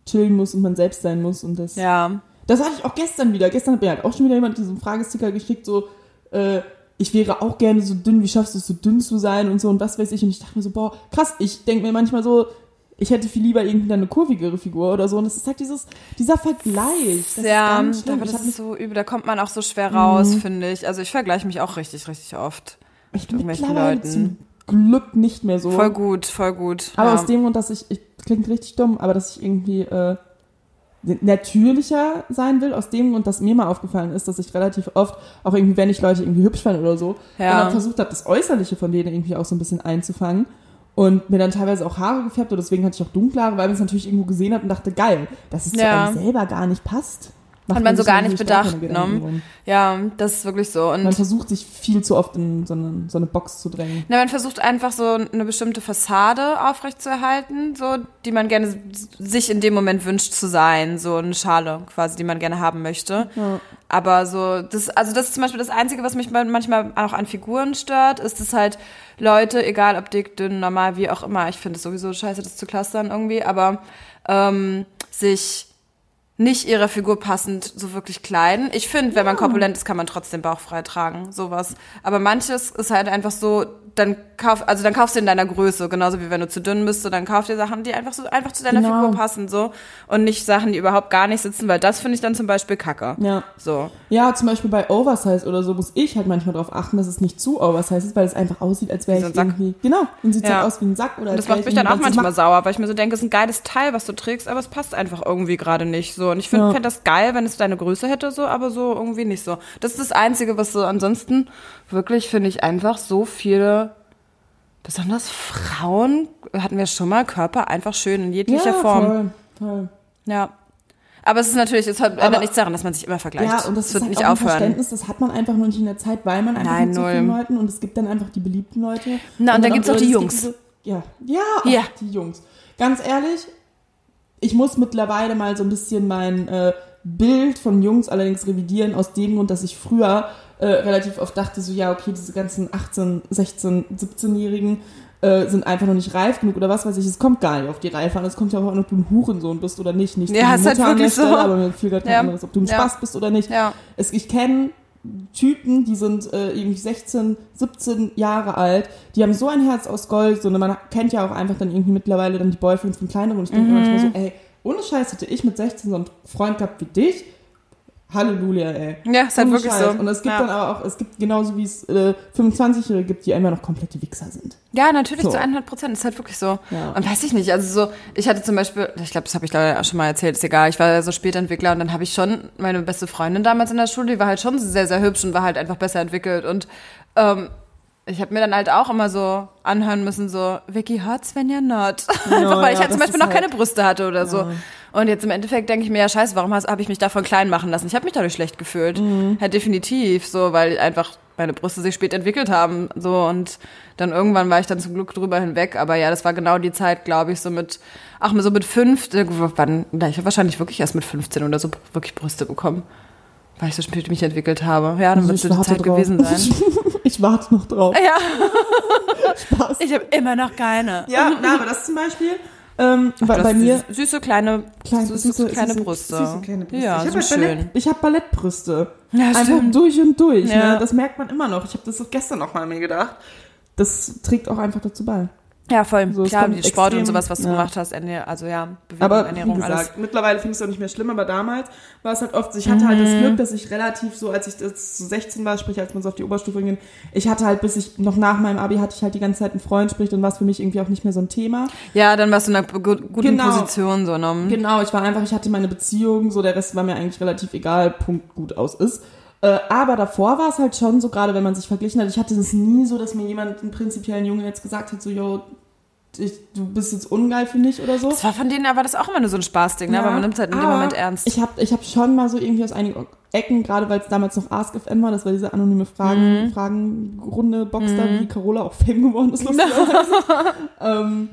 chillen muss und man selbst sein muss und das. Ja, Das hatte ich auch gestern wieder. Gestern hat mir halt auch schon wieder jemand diesen Fragesticker geschickt, so, äh, ich wäre auch gerne so dünn, wie schaffst du es, so dünn zu sein und so und was weiß ich. Und ich dachte mir so, boah, krass, ich denke mir manchmal so, ich hätte viel lieber irgendwie eine kurvigere Figur oder so. Und das ist halt dieses, dieser Vergleich. Das ja, aber Ich das hab ist so übel. Da kommt man auch so schwer raus, finde ich. Also ich vergleiche mich auch richtig, richtig oft. Ich mit irgendwelchen Leuten. zum Glück nicht mehr so. Voll gut, voll gut. aber ja. aus dem Grund, dass ich, ich, klingt richtig dumm, aber dass ich irgendwie äh, natürlicher sein will, aus dem Grund, dass mir mal aufgefallen ist, dass ich relativ oft, auch irgendwie, wenn ich Leute irgendwie hübsch fand oder so, Ja. dann versucht habe, das Äußerliche von denen irgendwie auch so ein bisschen einzufangen. Und mir dann teilweise auch Haare gefärbt und deswegen hatte ich auch dunkle Haare, weil man es natürlich irgendwo gesehen hat und dachte, geil, dass es Ja. zu einem selber gar nicht passt. Macht Hat man so gar nicht bedacht, ne? Ja, das ist wirklich so. Und Man versucht sich viel zu oft in so eine, so eine Box zu drängen. Na, man versucht einfach so eine bestimmte Fassade aufrechtzuerhalten, so, die man gerne sich in dem Moment wünscht zu sein, so eine Schale quasi, die man gerne haben möchte. Aber so, das, also das ist zum Beispiel das Einzige, was mich manchmal auch an Figuren stört, ist es halt Leute, egal ob dick, dünn, normal, wie auch immer, ich finde es sowieso scheiße, das zu clustern irgendwie, aber ähm, sich nicht ihrer Figur passend so wirklich kleiden. Ich finde, wenn man korpulent ist, kann man trotzdem bauchfrei tragen, sowas. Aber manches ist halt einfach so, dann kauf, also dann kaufst du in deiner Größe, genauso wie wenn du zu dünn bist, so dann kauf dir Sachen, die einfach so einfach zu deiner Genau. Figur passen, so und nicht Sachen, die überhaupt gar nicht sitzen, weil das finde ich dann zum Beispiel kacke. Ja. So. Ja, zum Beispiel bei Oversize oder so muss ich halt manchmal darauf achten, dass es nicht zu Oversize ist, weil es einfach aussieht, als wäre so ich irgendwie. Genau, dann sieht Ja. halt aus wie ein Sack oder Und das macht ich mich dann auch manchmal sauer, weil ich mir so denke, es ist ein geiles Teil, was du trägst, aber es passt einfach irgendwie gerade nicht so. Und ich finde Ja. fänd das geil, wenn es deine Größe hätte, so, aber so irgendwie nicht so. Das ist das Einzige, was so ansonsten wirklich finde ich einfach so viele, besonders Frauen, hatten wir schon mal, Körper einfach schön in jeglicher ja, Form. Voll, voll. Ja. Aber es ist natürlich, es hat Aber- nichts daran, dass man sich immer vergleicht. Ja, und das ist wird halt nicht auch aufhören. Verständnis, das hat man einfach nur nicht in der Zeit, weil man einfach Nein, mit so vielen. Leuten und es gibt dann einfach die beliebten Leute. Na, und dann gibt's auch die es gibt Jungs. Diese, ja, ja, Ja. die Jungs. Ganz ehrlich, ich muss mittlerweile mal so ein bisschen mein äh, Bild von Jungs allerdings revidieren, aus dem Grund, dass ich früher äh, relativ oft dachte, so ja, okay, diese ganzen 18, 16, 17-Jährigen äh, sind einfach noch nicht reif genug oder was weiß ich, es kommt gar nicht auf die Reife an, es kommt ja auch an, ob du ein Hurensohn bist oder nicht. Nicht Ja, ist halt Mutter der wirklich so. Stelle, aber mir fiel gerade kein Ja. anderes, ob du ein Ja. Spaß bist oder nicht. Ja. Es, ich kenne Typen, die sind äh, irgendwie 16, 17 Jahre alt, die haben so ein Herz aus Gold, so, ne, man kennt ja auch einfach dann irgendwie mittlerweile dann die Boyfriends von kleineren und ich denke Mhm. manchmal so, ey, ohne Scheiß hätte ich mit 16 so einen Freund gehabt wie dich, Halleluja, ey. Ja, ist halt Ohne wirklich Scheiß. so. Und es gibt Ja. dann aber auch, es gibt genauso wie es äh, 25-Jährige gibt, die immer noch komplette Wichser sind. Ja, natürlich So. zu 100 Prozent. Ist halt wirklich so. Ja. Und weiß ich nicht. Also so, ich hatte zum Beispiel, ich glaube, das habe ich da auch schon mal erzählt, ist egal. Ich war ja so Spätentwickler und dann habe ich schon meine beste Freundin damals in der Schule, die war halt schon sehr, sehr hübsch und war halt einfach besser entwickelt. Und ähm, ich habe mir dann halt auch immer so anhören müssen, so, Vicky hot, Svenja not. einfach weil ich ja, halt zum Beispiel noch keine halt- Brüste hatte oder so. Und jetzt im Endeffekt denke ich mir, ja scheiße, warum habe ich mich davon klein machen lassen? Ich habe mich dadurch schlecht gefühlt. Mhm. Halt definitiv, so, weil einfach meine Brüste sich spät entwickelt haben. So und dann irgendwann war ich dann zum Glück drüber hinweg. Aber ja, das war genau die Zeit, glaube ich, so mit, ach so mit fünf, äh, wann, na, ich habe wahrscheinlich wirklich erst mit 15 oder so wirklich Brüste bekommen. Weil ich so spät mich entwickelt habe. Ja, dann wird es die Zeit drauf. gewesen sein. ich warte noch drauf. ja, Spaß. ich habe immer noch keine. Ja, na, aber das zum Beispiel, ähm, Du bei, mir, süße, kleine, Klein- süße, süße- kleine süße- Brüste. süße kleine Brüste. Ja, ich habe so. Ballett, ich hab Ballettbrüste. Ja, Einfach stimmt. durch und durch. Ja. Ne? Das merkt man immer noch. Ich habe das auch gestern noch mal mir gedacht. Das trägt auch einfach dazu bei. Ja, voll. So, Klar, Sport und extrem- sowas, was du ja. gemacht hast, also ja, Bewegung, Aber Ernährung, wie gesagt, alles. mittlerweile finde ich es auch nicht mehr schlimm, aber damals war es halt oft, so, ich hatte halt das Mhm. Glück, dass ich relativ so, als ich das so 16 war, sprich als man so auf die Oberstufe ging, ich hatte halt, bis ich noch nach meinem Abi hatte ich halt die ganze Zeit einen Freund, sprich, dann war es für mich irgendwie auch nicht mehr so ein Thema. Ja, dann warst du in einer gu guten Genau. Position, so, ne? Genau, ich war einfach, ich hatte meine Beziehung, so der Rest war mir eigentlich relativ egal, Punkt gut aus ist. Äh, aber davor war es halt schon so, gerade wenn man sich verglichen hat, ich hatte es nie so, dass mir jemand, einen prinzipiellen Junge jetzt gesagt hat, so, yo, ich, du bist jetzt ungeil für mich oder so. Das war von denen aber das auch immer nur so ein Spaßding, ne? aber man nimmt es halt in dem Moment ernst. Ich habe ich hab schon mal so irgendwie aus einigen Ecken, gerade weil es damals noch AskFM war, das war diese anonyme Fragen, Mhm. Fragenrunde Box da, wie Carola auch Fame geworden ist, lustigerweise. ähm,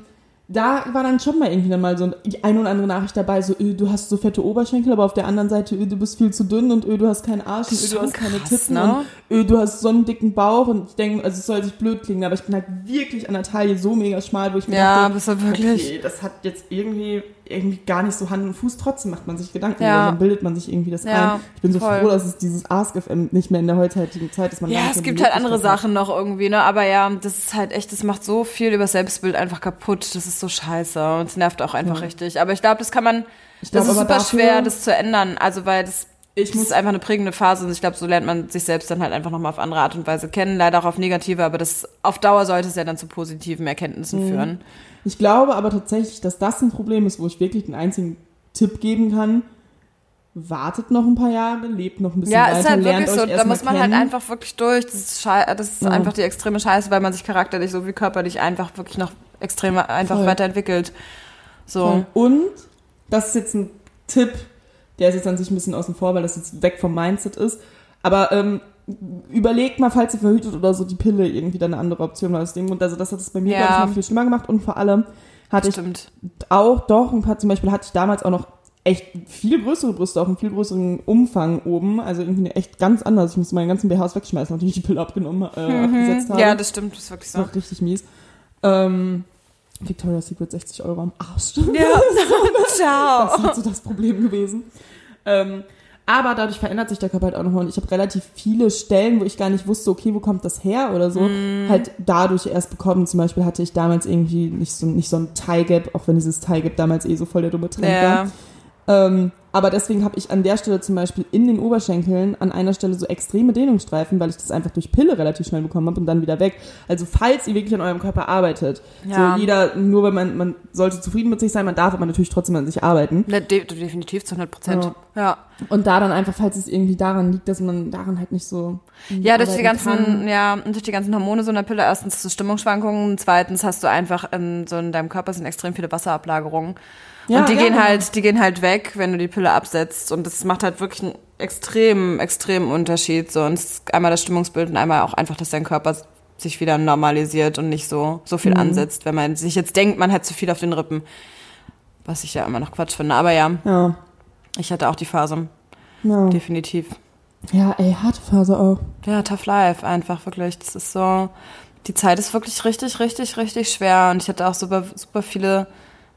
da war dann schon mal irgendwie dann mal so die eine oder andere Nachricht dabei, so, öh, du hast so fette Oberschenkel, aber auf der anderen Seite, öh, du bist viel zu dünn und öh, du hast keinen Arsch und öh, du hast keine Titten ne? und öh, du hast so einen dicken Bauch und ich denke, also es soll sich blöd klingen, aber ich bin halt wirklich an der Taille so mega schmal, wo ich mir Ja, dachte, bist du wirklich. okay, das hat jetzt irgendwie, irgendwie gar nicht so Hand und Fuß, trotzdem macht man sich Gedanken Ja. darüber, dann bildet man sich irgendwie das Ja, ein. Ich bin so voll. froh, dass es dieses AskFM nicht mehr in der heutigen Zeit ist. Man Ja, es gibt halt andere hat. Sachen noch irgendwie, ne? Aber ja, das ist halt echt, das macht so viel über Selbstbild einfach kaputt. Das ist so scheiße und es nervt auch einfach richtig. Aber ich glaube, das kann man, Ich das glaub ist aber super dafür- schwer, das zu ändern. Also, weil das, Ich das muss- ist einfach eine prägende Phase und ich glaube, so lernt man sich selbst dann halt einfach nochmal auf andere Art und Weise kennen. Leider auch auf negative, aber das, auf Dauer sollte es ja dann zu positiven Erkenntnissen Mhm. führen. Ich glaube aber tatsächlich, dass das ein Problem ist, wo ich wirklich den einzigen Tipp geben kann. Wartet noch ein paar Jahre, lebt noch ein bisschen Ja, weiter, ist halt lernt wirklich so. Da muss man halt kennen. einfach wirklich durch. Das ist, das ist Ja. einfach die extreme Scheiße, weil man sich charakterlich sowie körperlich einfach wirklich noch extrem einfach Voll. weiterentwickelt. So. Und, das ist jetzt ein Tipp, der ist jetzt an sich ein bisschen außen vor, weil das jetzt weg vom Mindset ist. Aber ähm, überlegt mal, falls ihr verhütet oder so, die Pille irgendwie dann eine andere Option war. Das. Und also das hat es bei mir, Ja. glaube ich, noch viel schlimmer gemacht. Und vor allem hatte ich Stimmt. auch doch, ein paar, zum Beispiel hatte ich damals auch noch echt viel größere Brüste, auch einen viel größeren Umfang oben. Also irgendwie echt ganz anders. Ich musste meinen ganzen BHs wegschmeißen, nachdem ich die Pille abgenommen, äh, abgesetzt habe. Mhm. Ja, das stimmt, das ist wirklich das so. war richtig mies. Ähm, Victoria's Secret 60 Euro am Arsch. Ja, Das ciao. ist halt so das Problem gewesen. Ähm, aber dadurch verändert sich der Körper halt auch nochmal und ich habe relativ viele Stellen, wo ich gar nicht wusste, okay, wo kommt das her oder so, halt dadurch erst bekommen. Zum Beispiel hatte ich damals irgendwie nicht so, nicht so ein Tie Gap, auch wenn dieses Tie Gap damals eh so voll der dumme Trend war. Ja. Ähm, aber deswegen habe ich an der Stelle zum Beispiel in den Oberschenkeln an einer Stelle so extreme Dehnungsstreifen, weil ich das einfach durch Pille relativ schnell bekommen habe und dann wieder weg. Also falls ihr wirklich an eurem Körper arbeitet, Ja. so jeder, nur weil man, man sollte zufrieden mit sich sein, man darf aber natürlich trotzdem an sich arbeiten. Ne, de definitiv zu 100 Prozent. Ja. Ja. Und da dann einfach, falls es irgendwie daran liegt, dass man daran halt nicht so. Ja, durch die ganzen, kann. ja, durch die ganzen Hormone so in der Pille. Erstens hast du Stimmungsschwankungen, zweitens hast du einfach in, so in deinem Körper sind extrem viele Wasserablagerungen. Ja, und die ja, gehen halt, die gehen halt weg, wenn du die Pille absetzt. Und das macht halt wirklich einen extremen, extremen Unterschied. So, und einmal das Stimmungsbild und einmal auch einfach, dass dein Körper sich wieder normalisiert und nicht so, so Mhm. viel ansetzt, wenn man sich jetzt denkt, man hat zu viel auf den Rippen. Was ich ja immer noch Quatsch finde. Aber ja, Ja. ich hatte auch die Phase. Ja. Definitiv. ja, ey, harte Phase auch. Ja, tough life, einfach wirklich. Das ist so, die Zeit ist wirklich richtig, richtig, richtig schwer. Und ich hatte auch super, super viele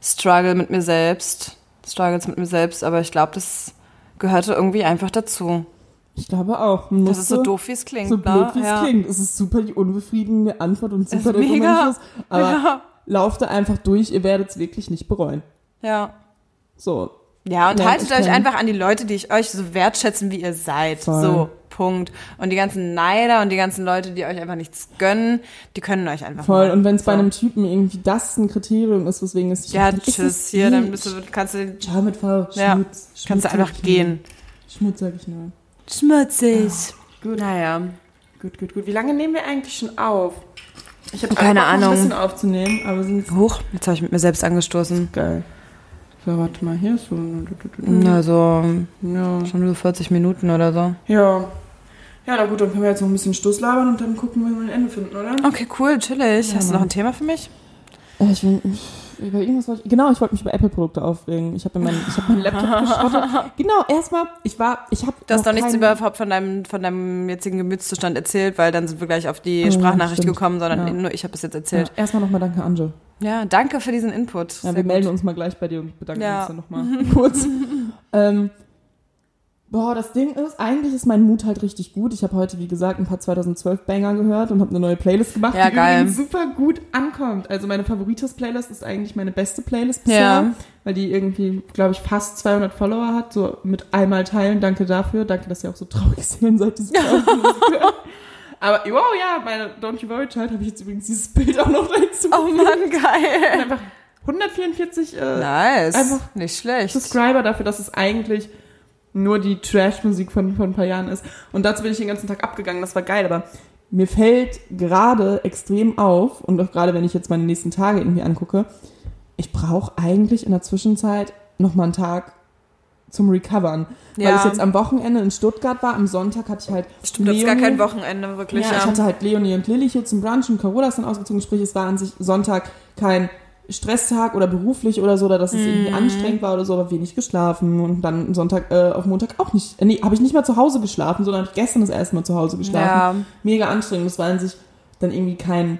Struggle mit mir selbst. Struggles mit mir selbst, aber ich glaube, das gehörte irgendwie einfach dazu. Ich glaube auch. Man Das ist so doof, wie es klingt. So blöd, ne? wie es ja. klingt. Es ist super die unbefriedigende Antwort und super der. Schluss. Aber Ja. lauft da einfach durch, ihr werdet es wirklich nicht bereuen. Ja. So. Ja, und haltet euch kennen. einfach an die Leute, die ich euch so wertschätzen, wie ihr seid. Voll. So, Punkt. Und die ganzen Neider und die ganzen Leute, die euch einfach nichts gönnen, die können euch einfach Voll. mal. Und wenn es bei so. einem Typen irgendwie das ein Kriterium ist, weswegen es Ja, ist tschüss, hier, dann bist du, kannst du, Ciao mit V. Schmutz. Ja, Schmutz kannst du einfach gehen. Schmutz sag ich nur. Schmutzig. Gut. Naja. Gut, gut, gut. Wie lange nehmen wir eigentlich schon auf? Ich habe Keine Ahnung. ein bisschen aufzunehmen, aber sind Huch, jetzt habe ich mit mir selbst angestoßen. geil. So, warte mal, hier ist so. Na, so Ja. schon so 40 Minuten oder so. Ja. Ja, na gut, dann können wir jetzt noch ein bisschen Stoß labern und dann gucken, wie wir ein Ende finden, oder? Okay, cool, chillig. Ja, Hast du noch ein Thema für mich? Äh, Ich, bin, über irgendwas wollte ich, genau, ich wollte mich über Apple-Produkte aufregen. Ich habe mein, ich hab meinen Laptop geschrottet. Genau, erstmal, ich war, ich habe Du hast doch nichts überhaupt von deinem, von deinem jetzigen Gemütszustand erzählt, weil dann sind wir gleich auf die Oh, Sprachnachricht stimmt. gekommen, sondern Ja. nur ich habe es jetzt Ja, erzählt. erstmal nochmal danke, Anje. Ja. danke für diesen Input. Ja, Sehr wir gut. melden uns mal gleich bei dir und bedanken Ja. uns dann nochmal kurz. ähm, boah, das Ding ist, eigentlich ist mein Mut halt richtig gut. Ich habe heute, wie gesagt, ein paar 2012 Banger gehört und habe eine neue Playlist gemacht, Ja, die geil. übrigens super gut ankommt. Also meine Favoritos-Playlist ist eigentlich meine beste Playlist bisher, Ja. weil die irgendwie, glaube ich, fast 200 Follower hat. So mit einmal teilen, danke dafür. Danke, dass ihr auch so traurig sehen seid, diese traurige Musik hören. Aber, wow, ja, meine Don't You Worry Child habe ich jetzt übrigens dieses Bild auch noch dazu. Oh Mann, geil. Einfach 144 äh, Nice. Einfach Nicht schlecht. Subscriber dafür, dass es eigentlich nur die Trash-Musik von, von ein paar Jahren ist. Und dazu bin ich den ganzen Tag abgegangen, das war geil, aber mir fällt gerade extrem auf, und auch gerade wenn ich jetzt meine nächsten Tage irgendwie angucke, ich brauche eigentlich in der Zwischenzeit nochmal einen Tag zum Recovern. Weil Ja. ich jetzt am Wochenende in Stuttgart war, am Sonntag hatte ich halt Stimmt, das ist gar Leonie- kein Wochenende, wirklich. ja, Ja, ich hatte halt Leonie und Lilly hier zum Brunch und Carola ist dann ausgezogen. Sprich, es war an sich Sonntag kein Stresstag oder beruflich oder so, oder dass es irgendwie Mhm. anstrengend war oder so, aber wenig geschlafen. Und dann Sonntag äh, auf Montag auch nicht. Äh, nee, habe ich nicht mal zu Hause geschlafen, sondern hab ich gestern das erste Mal zu Hause geschlafen. ja. Mega anstrengend. Das war an sich dann irgendwie kein,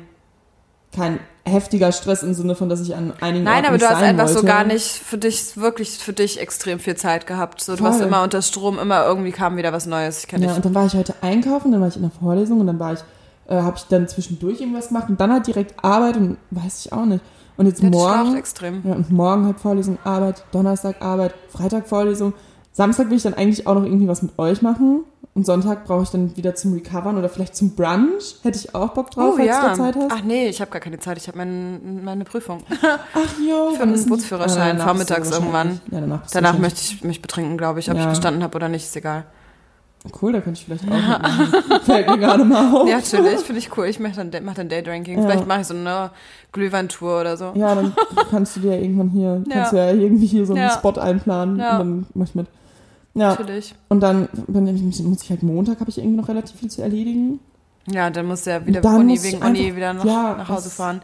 kein heftiger Stress im Sinne von, dass ich an einigen Nein, Orten aber nicht du hast einfach so wollte. gar nicht für dich, wirklich für dich extrem viel Zeit gehabt. So, du warst immer unter Strom, immer irgendwie kam wieder was Neues. Ich kenne Ja, dich. und dann war ich heute einkaufen, dann war ich in der Vorlesung und dann war ich, äh, habe ich dann zwischendurch irgendwas gemacht und dann halt direkt Arbeit und weiß ich auch nicht. Und jetzt du morgen, extrem. ja, und morgen halt Vorlesung, Arbeit, Donnerstag Arbeit, Freitag Vorlesung. Samstag will ich dann eigentlich auch noch irgendwie was mit euch machen. Und Sonntag brauche ich dann wieder zum Recovern oder vielleicht zum Brunch. Hätte ich auch Bock drauf, Oh falls ja. du Zeit hast. Ach nee, ich habe gar keine Zeit. Ich habe mein, meine Prüfung. Ach jo. Für einen? Bootsführerschein, vormittags irgendwann. Ja, danach Danach möchte ich mich betrinken, glaube ich. Ob Ja. ich bestanden habe oder nicht, ist egal. Cool, da könnte ich vielleicht auch. Fällt mir gerade mal auf. Ja, natürlich, finde ich cool. Ich mache dann, mach dann Daydrinking. Ja. Vielleicht mache ich so eine Glühweintour oder so. Ja, dann kannst du dir ja irgendwann hier, Ja. kannst du ja irgendwie hier so einen Ja. Spot einplanen Ja. und dann mach ich mit. Ja, Natürlich. und dann, dann muss ich halt Montag, habe ich irgendwie noch relativ viel zu erledigen. Ja, dann du ja wieder Dann Uni, muss wegen Uni einfach- wieder nach, ja, nach Hause fahren.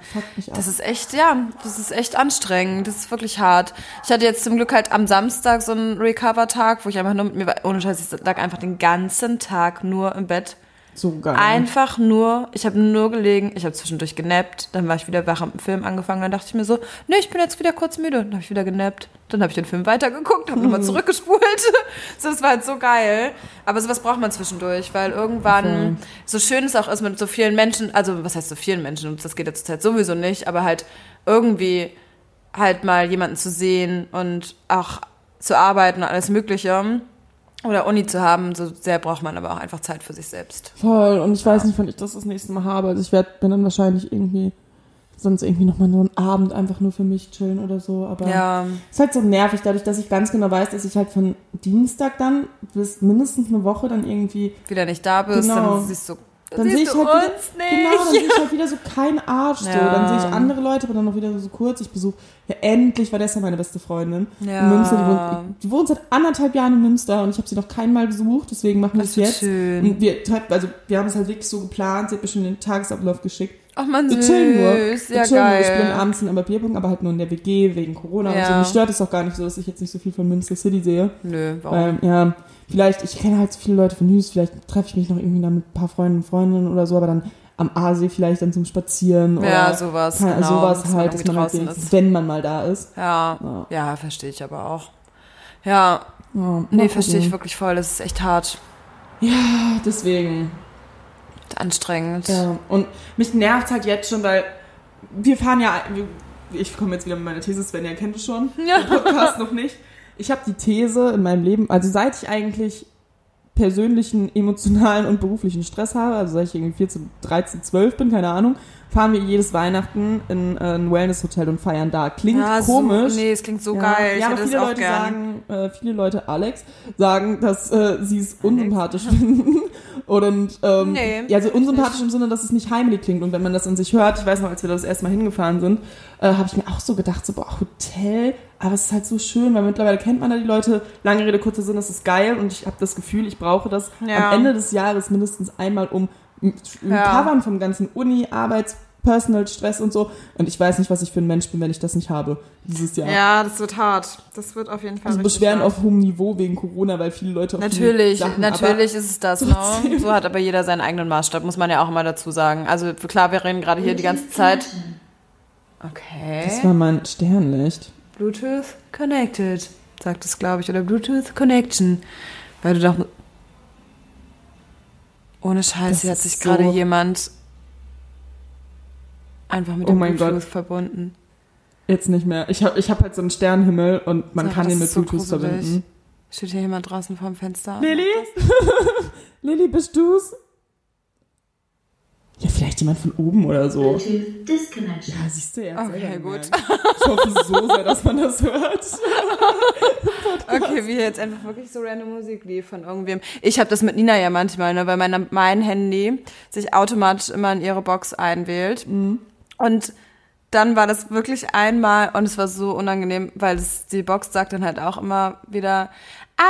Das ist echt, ja, das ist echt anstrengend. Das ist wirklich hart. Ich hatte jetzt zum Glück halt am Samstag so einen Recover-Tag, wo ich einfach nur mit mir, war- ohne Scheiß, ich lag einfach den ganzen Tag nur im Bett. So geil. Einfach nur, ich habe nur gelegen, ich habe zwischendurch genappt, dann war ich wieder wach, einen Film angefangen, dann dachte ich mir so, nee, ich bin jetzt wieder kurz müde, dann habe ich wieder genappt, dann habe ich den Film weitergeguckt, habe nochmal zurückgespult. so, das war halt so geil. Aber sowas braucht man zwischendurch, weil irgendwann, so schön es auch ist mit so vielen Menschen, also was heißt so vielen Menschen, und das geht jetzt zurzeit sowieso nicht, aber halt irgendwie halt mal jemanden zu sehen und auch zu arbeiten und alles Mögliche. Oder Uni zu haben, so sehr braucht man aber auch einfach Zeit für sich selbst. Voll. Und ich weiß nicht, wann ich das das nächste Mal habe. Also ich werde bin dann wahrscheinlich irgendwie sonst irgendwie nochmal nur einen Abend einfach nur für mich chillen oder so. Aber Ja, ist halt so nervig, dadurch, dass ich ganz genau weiß, dass ich halt von Dienstag dann bis mindestens eine Woche dann irgendwie wieder nicht da bist, Genau. dann siehst du, dann siehst sehe ich halt wieder, genau, dann sehe ich halt wieder so keinen Arsch so. Ja. Dann sehe ich andere Leute, aber dann noch wieder so kurz. Ich besuche, ja endlich war Dessa meine beste Freundin Ja. in Münster. Die wohnt, die wohnt seit anderthalb Jahren in Münster und ich habe sie noch keinmal besucht, deswegen machen wir Das es jetzt. schön. Und wir, also wir haben es halt wirklich so geplant, sie hat mir schon den Tagesablauf geschickt. Ach man, süß, nur. ja chillen nur. Spielen geil. abends in aber Bierpunkt, aber halt nur in der WG wegen Corona und Ja. so. Mich stört es auch gar nicht so, dass ich jetzt nicht so viel von Münster City sehe. Nö, warum? Ähm, ja, vielleicht, ich kenne halt so viele Leute von News, vielleicht treffe ich mich noch irgendwie da mit ein paar Freunden und Freundinnen oder so, aber dann am Aasee vielleicht dann zum Spazieren oder ja, sowas, keine, genau, sowas dass halt, dass man halt wenigstens, wenn man mal da ist. Ja, Ja. ja, verstehe ich aber auch. Ja, Ja, nee, verstehe ich wirklich voll, das ist echt hart, Ja, deswegen. anstrengend. Ja, und mich nervt halt jetzt schon, weil wir fahren ja, ich komme jetzt wieder mit meiner These, Sven, ihr kennt es schon, Ja. Podcast noch nicht. Ich habe die These in meinem Leben, also seit ich eigentlich persönlichen, emotionalen und beruflichen Stress habe, also seit ich irgendwie 14, 13, 12 bin, keine Ahnung, fahren wir jedes Weihnachten in äh, ein Wellness-Hotel und feiern da. Klingt ja, komisch. So, nee, es klingt so ja, geil. Ja, aber viele Leute gern. sagen, äh, viele Leute, Alex, sagen, dass äh, sie es unsympathisch finden. Und ähm, Nee, ja, also unsympathisch im Sinne, dass es nicht heimelig klingt. Und wenn man das an sich hört, ich weiß noch, als wir das erste Mal hingefahren sind, äh, habe ich mir auch so gedacht, so, boah, Hotel, aber es ist halt so schön, weil mittlerweile kennt man da die Leute. Lange Rede, kurzer Sinn, es ist geil und ich habe das Gefühl, ich brauche das Ja. am Ende des Jahres mindestens einmal, um Ja. Recovern vom ganzen Uni, Arbeits Personal Stress und so. Und ich weiß nicht, was ich für ein Mensch bin, wenn ich das nicht habe dieses Jahr. Ja, das wird hart. Das wird auf jeden Fall Also richtig Beschweren hart. auf hohem Niveau wegen Corona, weil viele Leute auf Natürlich, Sachen, natürlich ist es das, ne? trotzdem. So hat aber jeder seinen eigenen Maßstab, muss man ja auch immer dazu sagen. Also klar, wir reden gerade hier die ganze Zeit. Okay. das war mein Sternlicht. Bluetooth connected, sagt es, glaube ich. Oder Bluetooth Connection. Weil du doch. Ohne Scheiß, hier hat sich so- gerade jemand einfach mit Oh dem Bluetooth verbunden. Jetzt nicht mehr. Ich habe ich hab halt so einen Sternenhimmel und man Sag, kann den mit so Bluetooth gruselig. verbinden. Steht hier jemand draußen vorm Fenster? Lilly? Lilly, bist du's? Ja, vielleicht jemand von oben oder so. Disconnection. Ja, siehst du ja. Okay, selber gut. Ich hoffe so sehr, dass man das hört. Okay, wie jetzt einfach wirklich so random Musik lief von irgendwem. Ich habe das mit Nina ja manchmal, ne, weil mein, mein Handy sich automatisch immer in ihre Box einwählt. Und dann war das wirklich einmal und es war so unangenehm, weil es, die Box sagt dann halt auch immer wieder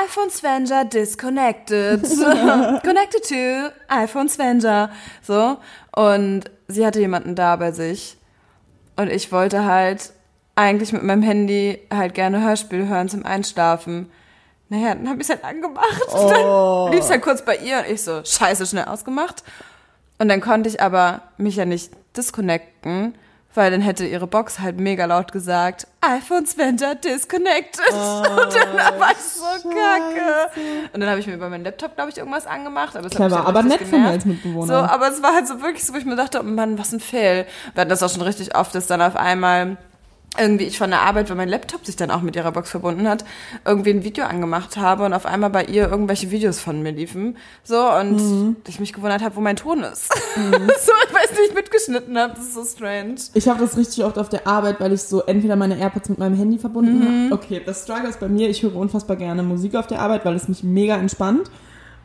iPhone Svenger disconnected. Connected to iPhone Svenger. So. Und sie hatte jemanden da bei sich. Und ich wollte halt eigentlich mit meinem Handy halt gerne Hörspiel hören zum Einschlafen. Naja, dann habe ich es halt angemacht. Dann lief es halt kurz bei ihr und ich so, scheiße, schnell ausgemacht. Und dann konnte ich aber mich ja nicht disconnecten, weil dann hätte ihre Box halt mega laut gesagt, iPhone Spender disconnected. und dann war ich so kacke. Und dann habe ich mir über meinen Laptop, glaube ich, irgendwas angemacht. Aber, das Clever, halt aber nett von mir als Mitbewohner. So, aber es war halt so wirklich so, wo ich mir dachte, oh Mann, was ein Fail. Wir hatten das auch schon richtig oft, dass dann auf einmal irgendwie ich von der Arbeit, weil mein Laptop sich dann auch mit ihrer Box verbunden hat, irgendwie ein Video angemacht habe und auf einmal bei ihr irgendwelche Videos von mir liefen. So, und Mhm. ich mich gewundert habe, wo mein Ton ist. so, ich weiß nicht, mitgeschnitten habe. Das ist so strange. Ich habe das richtig oft auf der Arbeit, weil ich so entweder meine AirPods mit meinem Handy verbunden Mhm. habe. Okay, das Struggle ist bei mir, ich höre unfassbar gerne Musik auf der Arbeit, weil es mich mega entspannt.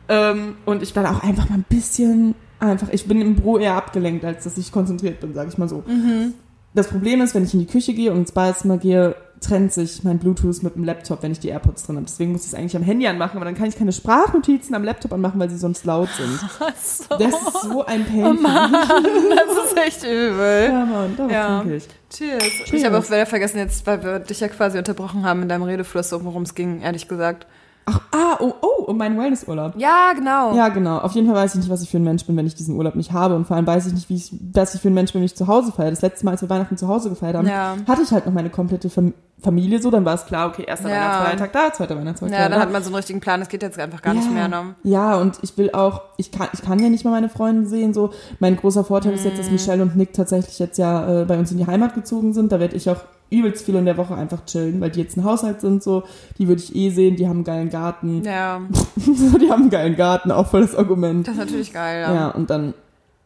Ähm, und ich dann auch einfach mal ein bisschen einfach, ich bin im Büro eher abgelenkt, als dass ich konzentriert bin, sage ich mal so. Mhm. Das Problem ist, wenn ich in die Küche gehe und ins Badezimmer gehe, trennt sich mein Bluetooth mit dem Laptop, wenn ich die AirPods drin habe. Deswegen muss ich es eigentlich am Handy anmachen, aber dann kann ich keine Sprachnotizen am Laptop anmachen, weil sie sonst laut sind. So, Das ist so ein Pain. Oh Mann, das ist echt übel. Ja, Mann, da Ja. trinke ich. Cheers. Ich Cheers. habe auch wieder vergessen jetzt, weil wir dich ja quasi unterbrochen haben in deinem Redefluss, worum es ging, ehrlich gesagt. Ach, ah, oh, oh, um meinen Wellnessurlaub. Ja, genau. Ja, genau. Auf jeden Fall weiß ich nicht, was ich für ein Mensch bin, wenn ich diesen Urlaub nicht habe. Und vor allem weiß ich nicht, wie ich, was ich für ein Mensch bin, wenn ich zu Hause feiere. Das letzte Mal, als wir Weihnachten zu Hause gefeiert haben, Ja. hatte ich halt noch meine komplette Fam Familie so. Dann war es klar, okay, erster Ja. Weihnachtsfeiertag da, zweiter Weihnachtsfeiertag Ja, dann da. hat man so einen richtigen Plan, das geht jetzt einfach gar nicht mehr. Ne? Ja, und ich will auch, ich kann, ich kann ja nicht mal meine Freunde sehen. So, mein großer Vorteil ist Mhm. jetzt, dass Michelle und Nick tatsächlich jetzt ja äh, bei uns in die Heimat gezogen sind. Da werde ich auch übelst viel in der Woche einfach chillen, weil die jetzt ein Haushalt sind. So, die würde ich eh sehen. Die haben einen geilen Garten. Ja, die haben einen geilen Garten, auch voll das Argument. das ist natürlich geil. Ja, Ja. und dann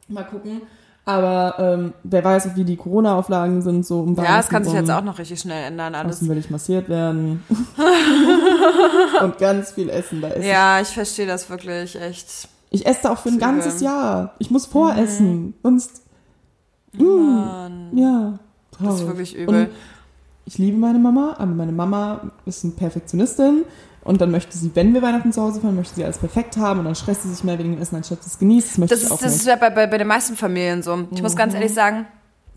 mal gucken. Aber ähm, wer weiß, wie die Corona-Auflagen sind, so um Ja, es kann sich jetzt auch noch richtig schnell ändern, alles. Außen will ich massiert werden. und ganz viel essen. Da esse Ja, ich verstehe das wirklich echt. ich. esse da auch für ein ganzes Jahr. Ich muss voressen. Sonst, Mann, ja, das ist wirklich übel. Und ich liebe meine Mama, aber meine Mama ist eine Perfektionistin. Und dann möchte sie, wenn wir Weihnachten zu Hause fahren, möchte sie alles perfekt haben. Und dann stresst sie sich mehr wegen dem Essen, anstatt es genießt. Das möchte Das ich ist, auch das nicht. ist ja bei, bei, bei den meisten Familien so. Ich muss Mhm. ganz ehrlich sagen,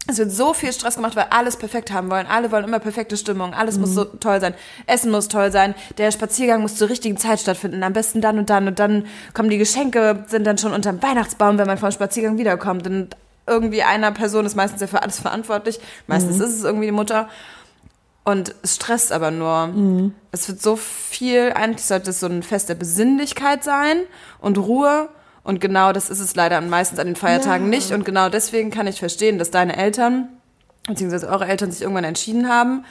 es wird so viel Stress gemacht, weil alles perfekt haben wollen. Alle wollen immer perfekte Stimmung. Alles muss Mhm. so toll sein. Essen muss toll sein. Der Spaziergang muss zur richtigen Zeit stattfinden. Am besten dann und dann. Und dann kommen die Geschenke, sind dann schon unterm Weihnachtsbaum, wenn man vom Spaziergang wiederkommt. Und irgendwie einer Person ist meistens ja für alles verantwortlich. Meistens Mhm. ist es irgendwie die Mutter. Und es stresst aber nur. Mhm. Es wird so viel, eigentlich sollte es so ein Fest der Besinnlichkeit sein und Ruhe. Und genau das ist es leider meistens an den Feiertagen Ja. nicht. Und genau deswegen kann ich verstehen, dass deine Eltern, beziehungsweise eure Eltern sich irgendwann entschieden haben,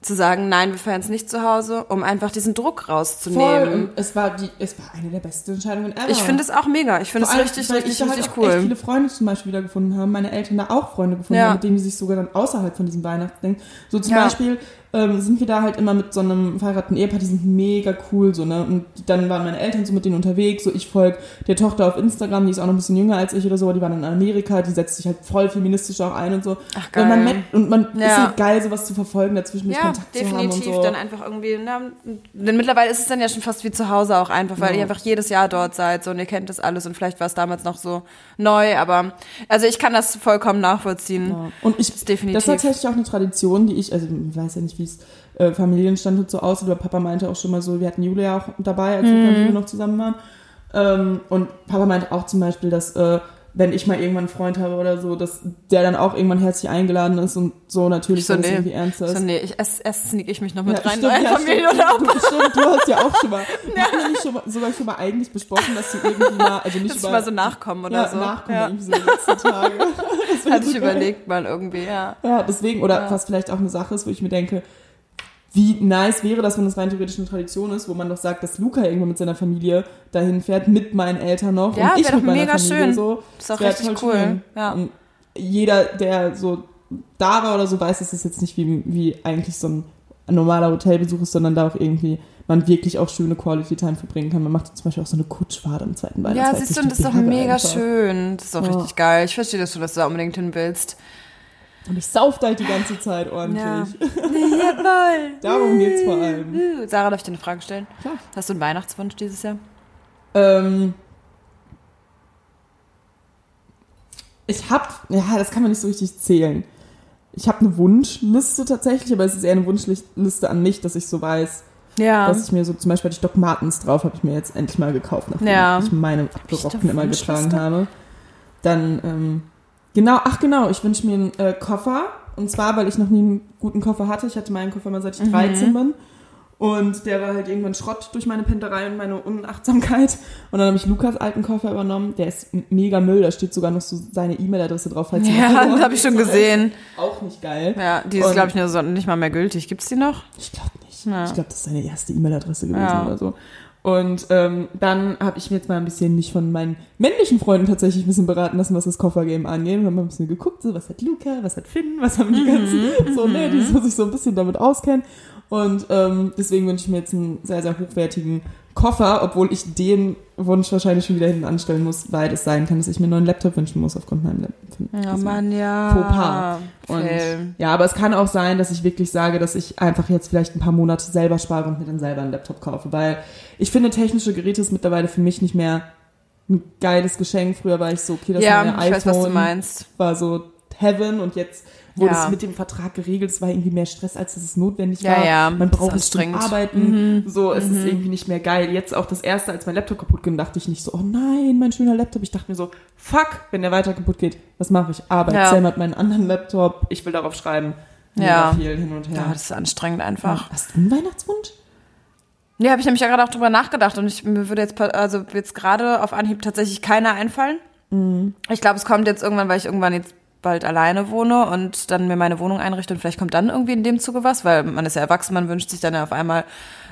zu sagen, nein, wir feiern es nicht zu Hause, um einfach diesen Druck Voll. rauszunehmen. Und es war, die, es war eine der besten Entscheidungen ever. Ich finde es auch mega. Ich finde es richtig, richtig, ich halt richtig echt cool. viele Freunde zum Beispiel wiedergefunden haben, meine Eltern da auch Freunde gefunden Ja. haben, mit denen die sich sogar dann außerhalb von diesem Weihnachten denken. So zum Ja. Beispiel ähm, sind wir da halt immer mit so einem verheirateten Ehepaar, die sind mega cool, so, ne? Und dann waren meine Eltern so mit denen unterwegs, so ich folge der Tochter auf Instagram, die ist auch noch ein bisschen jünger als ich oder so, die waren in Amerika, die setzt sich halt voll feministisch auch ein und so. Ach, Und man, geil. merkt- und man ist Ja. halt geil, sowas zu verfolgen, dazwischen Ja, Kontakt zu haben und definitiv. so. Dann einfach irgendwie. Na, denn mittlerweile ist es dann ja schon fast wie zu Hause auch einfach, weil Ja. ihr einfach jedes Jahr dort seid so, und ihr kennt das alles und vielleicht war es damals noch so neu, aber also ich kann das vollkommen nachvollziehen. Ja. Und ich, Das ist definitiv. das ist tatsächlich auch eine Tradition, die ich, also ich weiß ja nicht, wie es äh, Familienstandort so aussieht, aber Papa meinte auch schon mal so, wir hatten Julia auch dabei, als Mhm. wir noch zusammen waren. Ähm, und Papa meinte auch zum Beispiel, dass äh, wenn ich mal irgendwann einen Freund habe oder so, dass der dann auch irgendwann herzlich eingeladen ist und so natürlich, so, wenn nee. irgendwie ernster ist. So, nee, ich, erst, erst sneak ich mich noch mit Ja, rein stimmt, in ja, euren Familienurlaub. Stimmt, du, stimmt, du hast ja auch schon mal, wir hatten ja nicht schon mal, sogar schon mal eigentlich besprochen, dass du irgendwie mal, also nicht Dass über, mal so nachkommen oder ja, so. nachkommen ja. irgendwie so die letzten Tage. Das Hatte ich überlegt mal irgendwie, ja. Ja, deswegen, oder Ja. was vielleicht auch eine Sache ist, wo ich mir denke, wie nice wäre das, wenn das rein theoretisch eine Tradition ist, wo man doch sagt, dass Luca irgendwann mit seiner Familie dahin fährt, mit meinen Eltern noch Ja, und ich mit doch meiner mega Familie schön. so. Ist auch richtig cool. schön. Ja. Und jeder, der so da war oder so, weiß, dass es jetzt nicht wie, wie eigentlich so ein normaler Hotelbesuch ist, sondern da auch irgendwie man wirklich auch schöne Quality Time verbringen kann. Man macht zum Beispiel auch so eine Kutschfahrt am zweiten Ja, Weihnachtstag. siehst du, das ist doch mega einfach. schön. Das ist auch Ja. richtig geil. Ich verstehe das dass du da unbedingt hin willst. Und ich sauf halt die ganze Zeit ordentlich. Ja. Jawohl. Darum geht's vor allem. Sarah, darf ich dir eine Frage stellen? Klar. Hast du einen Weihnachtswunsch dieses Jahr? Ähm, ich hab, ja, das kann man nicht so richtig zählen. Ich habe eine Wunschliste tatsächlich, aber es ist eher eine Wunschliste an mich, dass ich so weiß, Ja. dass ich mir so, zum Beispiel hatte ich Doc Martens drauf, habe ich mir jetzt endlich mal gekauft, nachdem Ja. ich meine abgerockten immer getragen habe. Dann, ähm, genau, ach genau, ich wünsche mir einen äh, Koffer. Und zwar, weil ich noch nie einen guten Koffer hatte. Ich hatte meinen Koffer mal seit ich Mhm. 13 bin. Und der war halt irgendwann Schrott durch meine Penterei und meine Unachtsamkeit. Und dann habe ich Lukas alten Koffer übernommen. Der ist mega Müll. Da steht sogar noch so seine E-Mail-Adresse drauf. Falls Ja, das habe ich schon gesehen. Auch nicht geil. Ja, die ist, glaube ich, nicht mal mehr gültig. Gibt's die noch? Ich glaube nicht. Ja. Ich glaube, das ist seine erste E-Mail-Adresse gewesen Ja. oder so. Und ähm, dann habe ich mir jetzt mal ein bisschen mich von meinen männlichen Freunden tatsächlich ein bisschen beraten lassen, was das Koffergame angeht. Und haben mal ein bisschen geguckt, so was hat Luca, was hat Finn, was haben die ganzen, so, ne, die so, sich so ein bisschen damit auskennen. Und ähm, deswegen wünsche ich mir jetzt einen sehr, sehr hochwertigen Koffer, obwohl ich den Wunsch wahrscheinlich schon wieder hinten anstellen muss, weil es sein kann, dass ich mir einen neuen Laptop wünschen muss aufgrund meinem Laptop. Ja, Mann, ja. Fauxpas. Und Fail. ja, aber es kann auch sein, dass ich wirklich sage, dass ich einfach jetzt vielleicht ein paar Monate selber spare und mir dann selber einen Laptop kaufe, weil ich finde, technische Geräte ist mittlerweile für mich nicht mehr ein geiles Geschenk. Früher war ich so, okay, das Ja, neue ich iPhone weiß, was du meinst. war so Heaven und jetzt wurde Ja. es mit dem Vertrag geregelt. Es war irgendwie mehr Stress, als dass es notwendig Ja, war. ja, Man das ist braucht es zum anstrengend. Mhm. Arbeiten. So, es ist irgendwie nicht mehr geil. Jetzt auch das erste, als mein Laptop kaputt ging, dachte ich nicht so, oh nein, mein schöner Laptop. Ich dachte mir so, fuck, wenn der weiter kaputt geht, was mache ich? Arbeit. Ja. Sam hat meinen anderen Laptop. Ich will darauf schreiben. Ja. viel hin und Ja, her. das ist anstrengend einfach. Hast du einen Weihnachtswunsch? Nee, habe ich nämlich ja gerade auch drüber nachgedacht und ich, mir würde jetzt, also jetzt gerade auf Anhieb tatsächlich keiner einfallen. Mhm. Ich glaube, es kommt jetzt irgendwann, weil ich irgendwann jetzt bald alleine wohne und dann mir meine Wohnung einrichte und vielleicht kommt dann irgendwie in dem Zuge was, weil man ist ja erwachsen, man wünscht sich dann ja auf einmal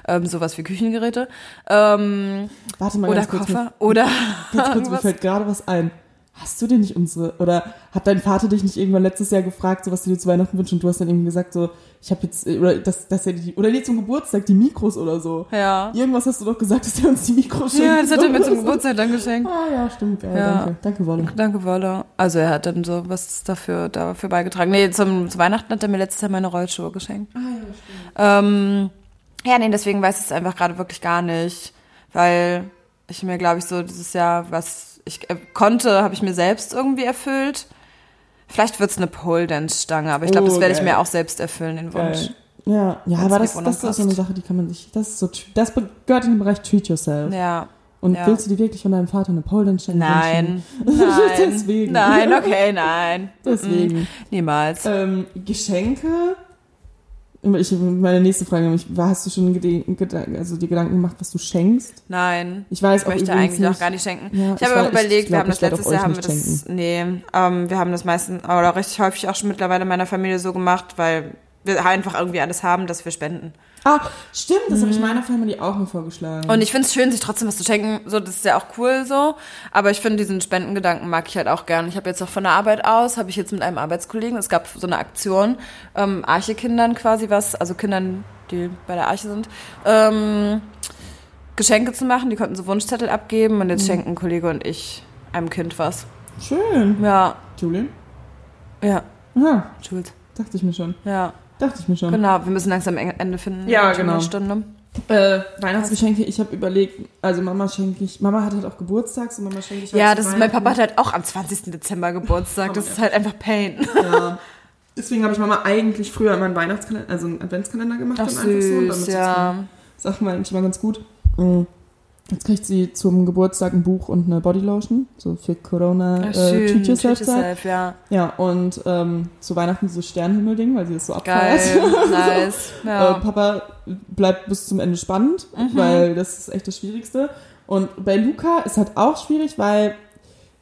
ähm, sowas wie Küchengeräte ähm, Warte mal oder ganz kurz. Koffer Mir, oder ganz kurz, mir fällt gerade was ein. Hast du denn nicht unsere, oder hat dein Vater dich nicht irgendwann letztes Jahr gefragt, so was du dir zu Weihnachten wünschst und du hast dann irgendwie gesagt, so, ich habe jetzt, oder das, dass er die, oder nee, zum Geburtstag die Mikros oder so. Ja. Irgendwas hast du doch gesagt, dass er uns die Mikros schenkt. Ja, das hat er mir zum so. Geburtstag dann geschenkt. Ah ja, stimmt, geil, Ja. danke. Danke, Wolle. Danke, Wolle. Also er hat dann so was dafür, dafür beigetragen. Nee, zum, zu Weihnachten hat er mir letztes Jahr meine Rollschuhe geschenkt. Ah, ja, ähm, ja, nee, deswegen weiß ich es einfach gerade wirklich gar nicht. Weil ich mir, glaube ich, so dieses Jahr, was ich äh, konnte, habe ich mir selbst irgendwie erfüllt. Vielleicht wird's eine Pole Dance Stange, aber ich glaube, Oh, das werde ich mir auch selbst erfüllen, den Wunsch. Geil. Ja, ja, aber das, das ist so eine. Sache, die kann man sich, das ist so, das gehört in den Bereich Treat Yourself. Ja. Und ja. willst du dir wirklich von deinem Vater eine Pole Dance schenken? Nein. Nein. Deswegen. Nein, okay, nein. Deswegen. Mm, Niemals. Ähm, Geschenke. Ich, meine nächste Frage, nämlich, hast du schon also die Gedanken gemacht, was du schenkst? Nein. Ich weiß Ich auch möchte eigentlich auch nicht, gar nicht schenken. Ja, ich ich habe auch überlegt, ich wir glaub, haben das letztes auch Jahr, haben wir das, nee, ähm, wir haben das meistens, oder recht häufig auch schon mittlerweile in meiner Familie so gemacht, weil wir einfach irgendwie alles haben, dass wir spenden. Ah, stimmt, das habe ich meiner Family auch mal vorgeschlagen. Und ich finde es schön, sich trotzdem was zu schenken. So, das ist ja auch cool so. Aber ich finde diesen Spendengedanken mag ich halt auch gern. Ich habe jetzt auch von der Arbeit aus, habe ich jetzt mit einem Arbeitskollegen, es gab so eine Aktion, ähm, Arche-Kindern quasi was, also Kindern, die bei der Arche sind, ähm, Geschenke zu machen. Die konnten so Wunschzettel abgeben und jetzt schenken ein Kollege und ich einem Kind was. Schön. Ja, Julian? ja, Aha, Jules. dachte ich mir schon. Ja, Dachte ich mir schon. genau. Wir müssen langsam Ende finden. Ja, genau. Eine Stunde. Äh, Weihnachtsgeschenke, ich habe überlegt, also Mama schenke ich, Mama hat halt auch Geburtstag, so Mama schenke ich halt Ja, das ist, mein Papa hat halt auch am 20. Dezember Geburtstag. Das ist halt einfach Pain. Ja. Deswegen habe ich Mama eigentlich früher immer einen Weihnachtskalender, also einen Adventskalender gemacht. Ach dann einfach so. Und süß, damit ja. Sachen war eigentlich immer ganz gut. Mhm. Jetzt kriegt sie zum Geburtstag ein Buch und eine Bodylotion, so für Corona. Ach, Äh, treat yourself Treat ja. Ja, und ähm, zu Weihnachten so Sternenhimmel-Ding, weil sie das so abfeiert. nice. Äh, Ja. Papa bleibt bis zum Ende spannend, weil das ist echt das Schwierigste. Und bei Luca ist halt auch schwierig, weil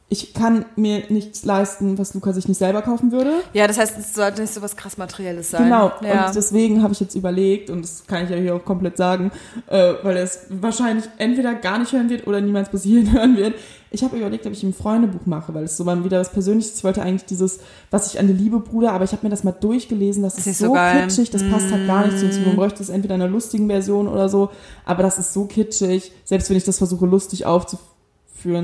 ich kann mir nichts leisten, was Luca sich nicht selber kaufen würde. ja, das heißt, es sollte nicht so was krass Materielles sein. Genau. Ja. Und deswegen habe ich jetzt überlegt, und das kann ich ja hier auch komplett sagen, äh, weil er es wahrscheinlich entweder gar nicht hören wird oder niemals bis hierhin hören wird. Ich habe überlegt, ob ich ihm ein Freundebuch mache, weil es so mal wieder was Persönliches ist. Ich wollte eigentlich dieses, was ich an die Liebe bruder, aber ich habe mir das mal durchgelesen, das ist, nicht so, so. Mm. kitschig, das passt halt gar nicht zu uns. Man bräuchte es entweder in einer lustigen Version oder so, aber das ist so kitschig, selbst wenn ich das versuche lustig aufzuführen.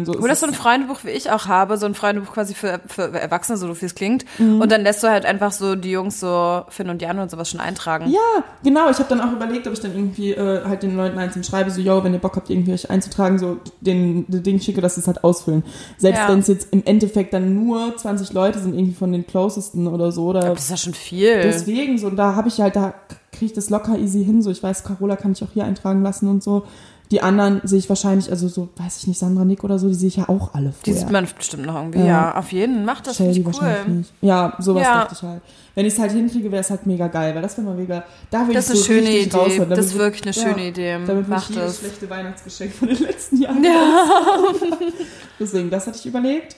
So Oder ist so ein Freundebuch, wie ich auch habe, so ein Freundebuch quasi für, für Erwachsene, so wie es klingt. Mhm. Und dann lässt du halt einfach so die Jungs so Finn und Jan und sowas schon eintragen. Ja, genau. Ich habe dann auch überlegt, ob ich dann irgendwie äh, halt den Leuten einzeln schreibe, so, yo, wenn ihr Bock habt, irgendwie euch einzutragen, so den, den Ding schicke, dass sie es halt ausfüllen. Selbst Ja. wenn es jetzt im Endeffekt dann nur 20 Leute sind, irgendwie von den Closesten oder so, oder Das ist ja schon viel. deswegen so, und da habe ich halt, da kriege ich das locker easy hin, so, ich weiß, Carola kann ich auch hier eintragen lassen und so. Die anderen sehe ich wahrscheinlich, also so, weiß ich nicht, Sandra, Nick oder so, die sehe ich ja auch alle Die vorher. sieht man bestimmt noch irgendwie. Ja. Ja, auf jeden. Mach das, Shady cool. nicht. Ja, sowas Ja. dachte ich halt. Wenn ich es halt hinkriege, wäre es halt mega geil, weil das wäre mal mega, da will Das ich ist so eine schöne Idee. Das ist wir- wirklich eine ja. schöne Idee. Damit will Mach ich jedes das. schlechte Weihnachtsgeschenk von den letzten Jahren. Deswegen, das hatte ich überlegt.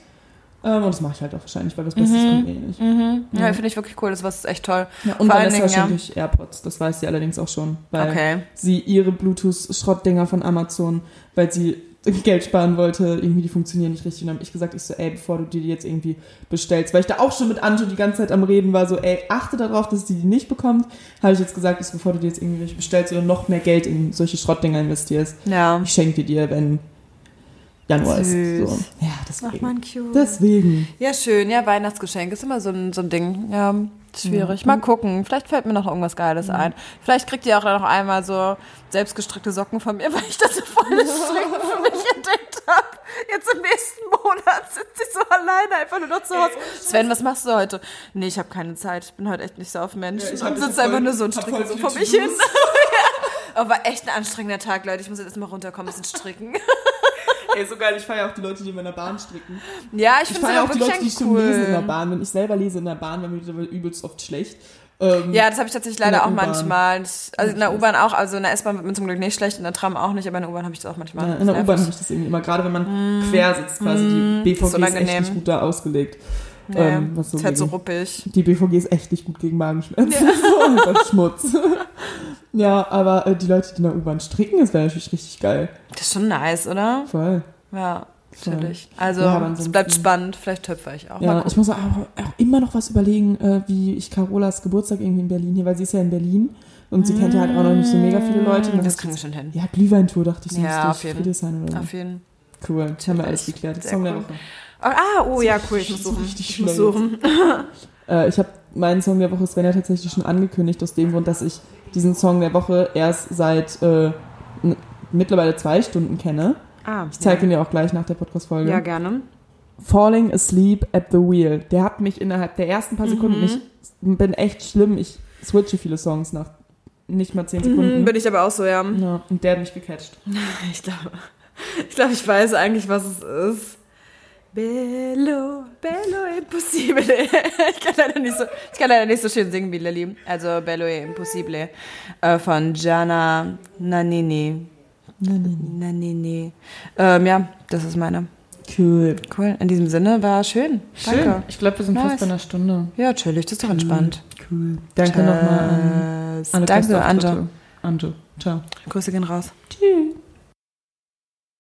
Ähm, und das mache ich halt auch wahrscheinlich, weil das Beste kommt eh nicht. Ja, finde ich wirklich cool. Das war echt toll. Ja, und Vor Vanessa Dingen, ja. ich AirPods. Das weiß sie allerdings auch schon. Weil Okay. sie ihre Bluetooth-Schrottdinger von Amazon, weil sie Geld sparen wollte, irgendwie die funktionieren nicht richtig. Und dann habe ich gesagt, ich so, ey, bevor du dir die jetzt irgendwie bestellst, weil ich da auch schon mit Anjo die ganze Zeit am Reden war, so, ey, achte darauf, dass sie die nicht bekommt, habe ich jetzt gesagt, ich so, bevor du dir jetzt irgendwie welche bestellst oder noch mehr Geld in solche Schrottdinger investierst, Ja. ich schenke dir, wenn Januar Süß. ist. So. Ja, Ach deswegen. man, cute. Deswegen. Ja, schön. Ja, Weihnachtsgeschenk ist immer so ein, so ein Ding. Ja, schwierig. Mhm. Mal gucken. Vielleicht fällt mir noch irgendwas Geiles ein. Vielleicht kriegt ihr auch noch einmal so selbstgestrickte Socken von mir, weil ich das so voll das Stricken für mich entdeckt habe. Jetzt im nächsten Monat sitze ich so alleine einfach nur noch zu Hause. Sven, was machst du heute? Nee, ich habe keine Zeit. Ich bin heute echt nicht so auf Mensch. Ja, ich ich sitze einfach nur so und stricke so vor mich hin. Aber war echt ein anstrengender Tag, Leute. Ich muss jetzt erstmal runterkommen, ein bisschen stricken. Ey, so geil, ich feiere auch die Leute, die immer in der Bahn stricken. Ja, ich Ich es feiere auch die Leute, die echt schon lesen in der cool. Bahn. Wenn ich selber lese in der Bahn, wäre mir wieder übelst oft schlecht. Ähm, Ja, das habe ich tatsächlich leider auch manchmal. Also in der U-Bahn auch, also in der S-Bahn wird mir zum Glück nicht schlecht, in der Tram auch nicht, aber in der U-Bahn habe ich das auch manchmal. Ja, in der U-Bahn habe ich das irgendwie immer, gerade wenn man quer sitzt quasi. Die BVG ist, echt unangenehm. nicht gut da ausgelegt. Nee, ähm, was so ist halt so ruppig. Die BVG ist echt nicht gut gegen Magenschmerzen. so einfach Schmutz. ja, aber äh, die Leute, die in der U-Bahn stricken, das wäre natürlich richtig geil. Das ist schon nice, oder? Voll. Ja, natürlich. Also, Ja, es bleibt spannend. Vielleicht töpfer ich auch. Ja, ich muss auch, auch immer noch was überlegen, äh, wie ich Carolas Geburtstag irgendwie in Berlin hier, weil sie ist ja in Berlin und sie kennt ja halt auch noch nicht so mega viele Leute. Und dann das kriegen wir schon hin. Ja, Glühweintour dachte ich, so Ja, auf jeden. Oder so. Auf jeden Cool, jetzt haben wir alles Natürlich. geklärt. Song der cool. Woche. Ah, oh ja, cool. Ich muss suchen. richtig Ich muss suchen. Äh, ich habe meinen Song der Woche Sven ja tatsächlich schon angekündigt, aus dem Grund, dass ich diesen Song der Woche erst seit äh, mittlerweile zwei Stunden kenne. Ah, Ich zeige ihn dir auch gleich nach der Podcast-Folge. Ja, gerne. Falling Asleep at the Wheel. Der hat mich innerhalb der ersten paar Sekunden, Mhm. ich bin echt schlimm, ich switche viele Songs nach nicht mal zehn Sekunden. Mhm, bin ich aber auch so, ja. ja, und der hat mich gecatcht. Ich glaube, ich, glaube, ich weiß eigentlich, was es ist. Bello, bello impossibile. Ich kann leider nicht so, ich kann leider nicht so schön singen wie Lilly. Also Bello e impossibile äh, von Gianna Nannini. Nannini. Ähm, ja, das ist meine. Cool. Cool. In diesem Sinne war schön. Schön. Danke. Ich glaube, wir sind Nice. fast bei einer Stunde. Ja, chillig. Das ist doch entspannt. Cool. Danke nochmal an alle Danke. Anja. Anja. Ciao. Grüße gehen raus. Tschüss.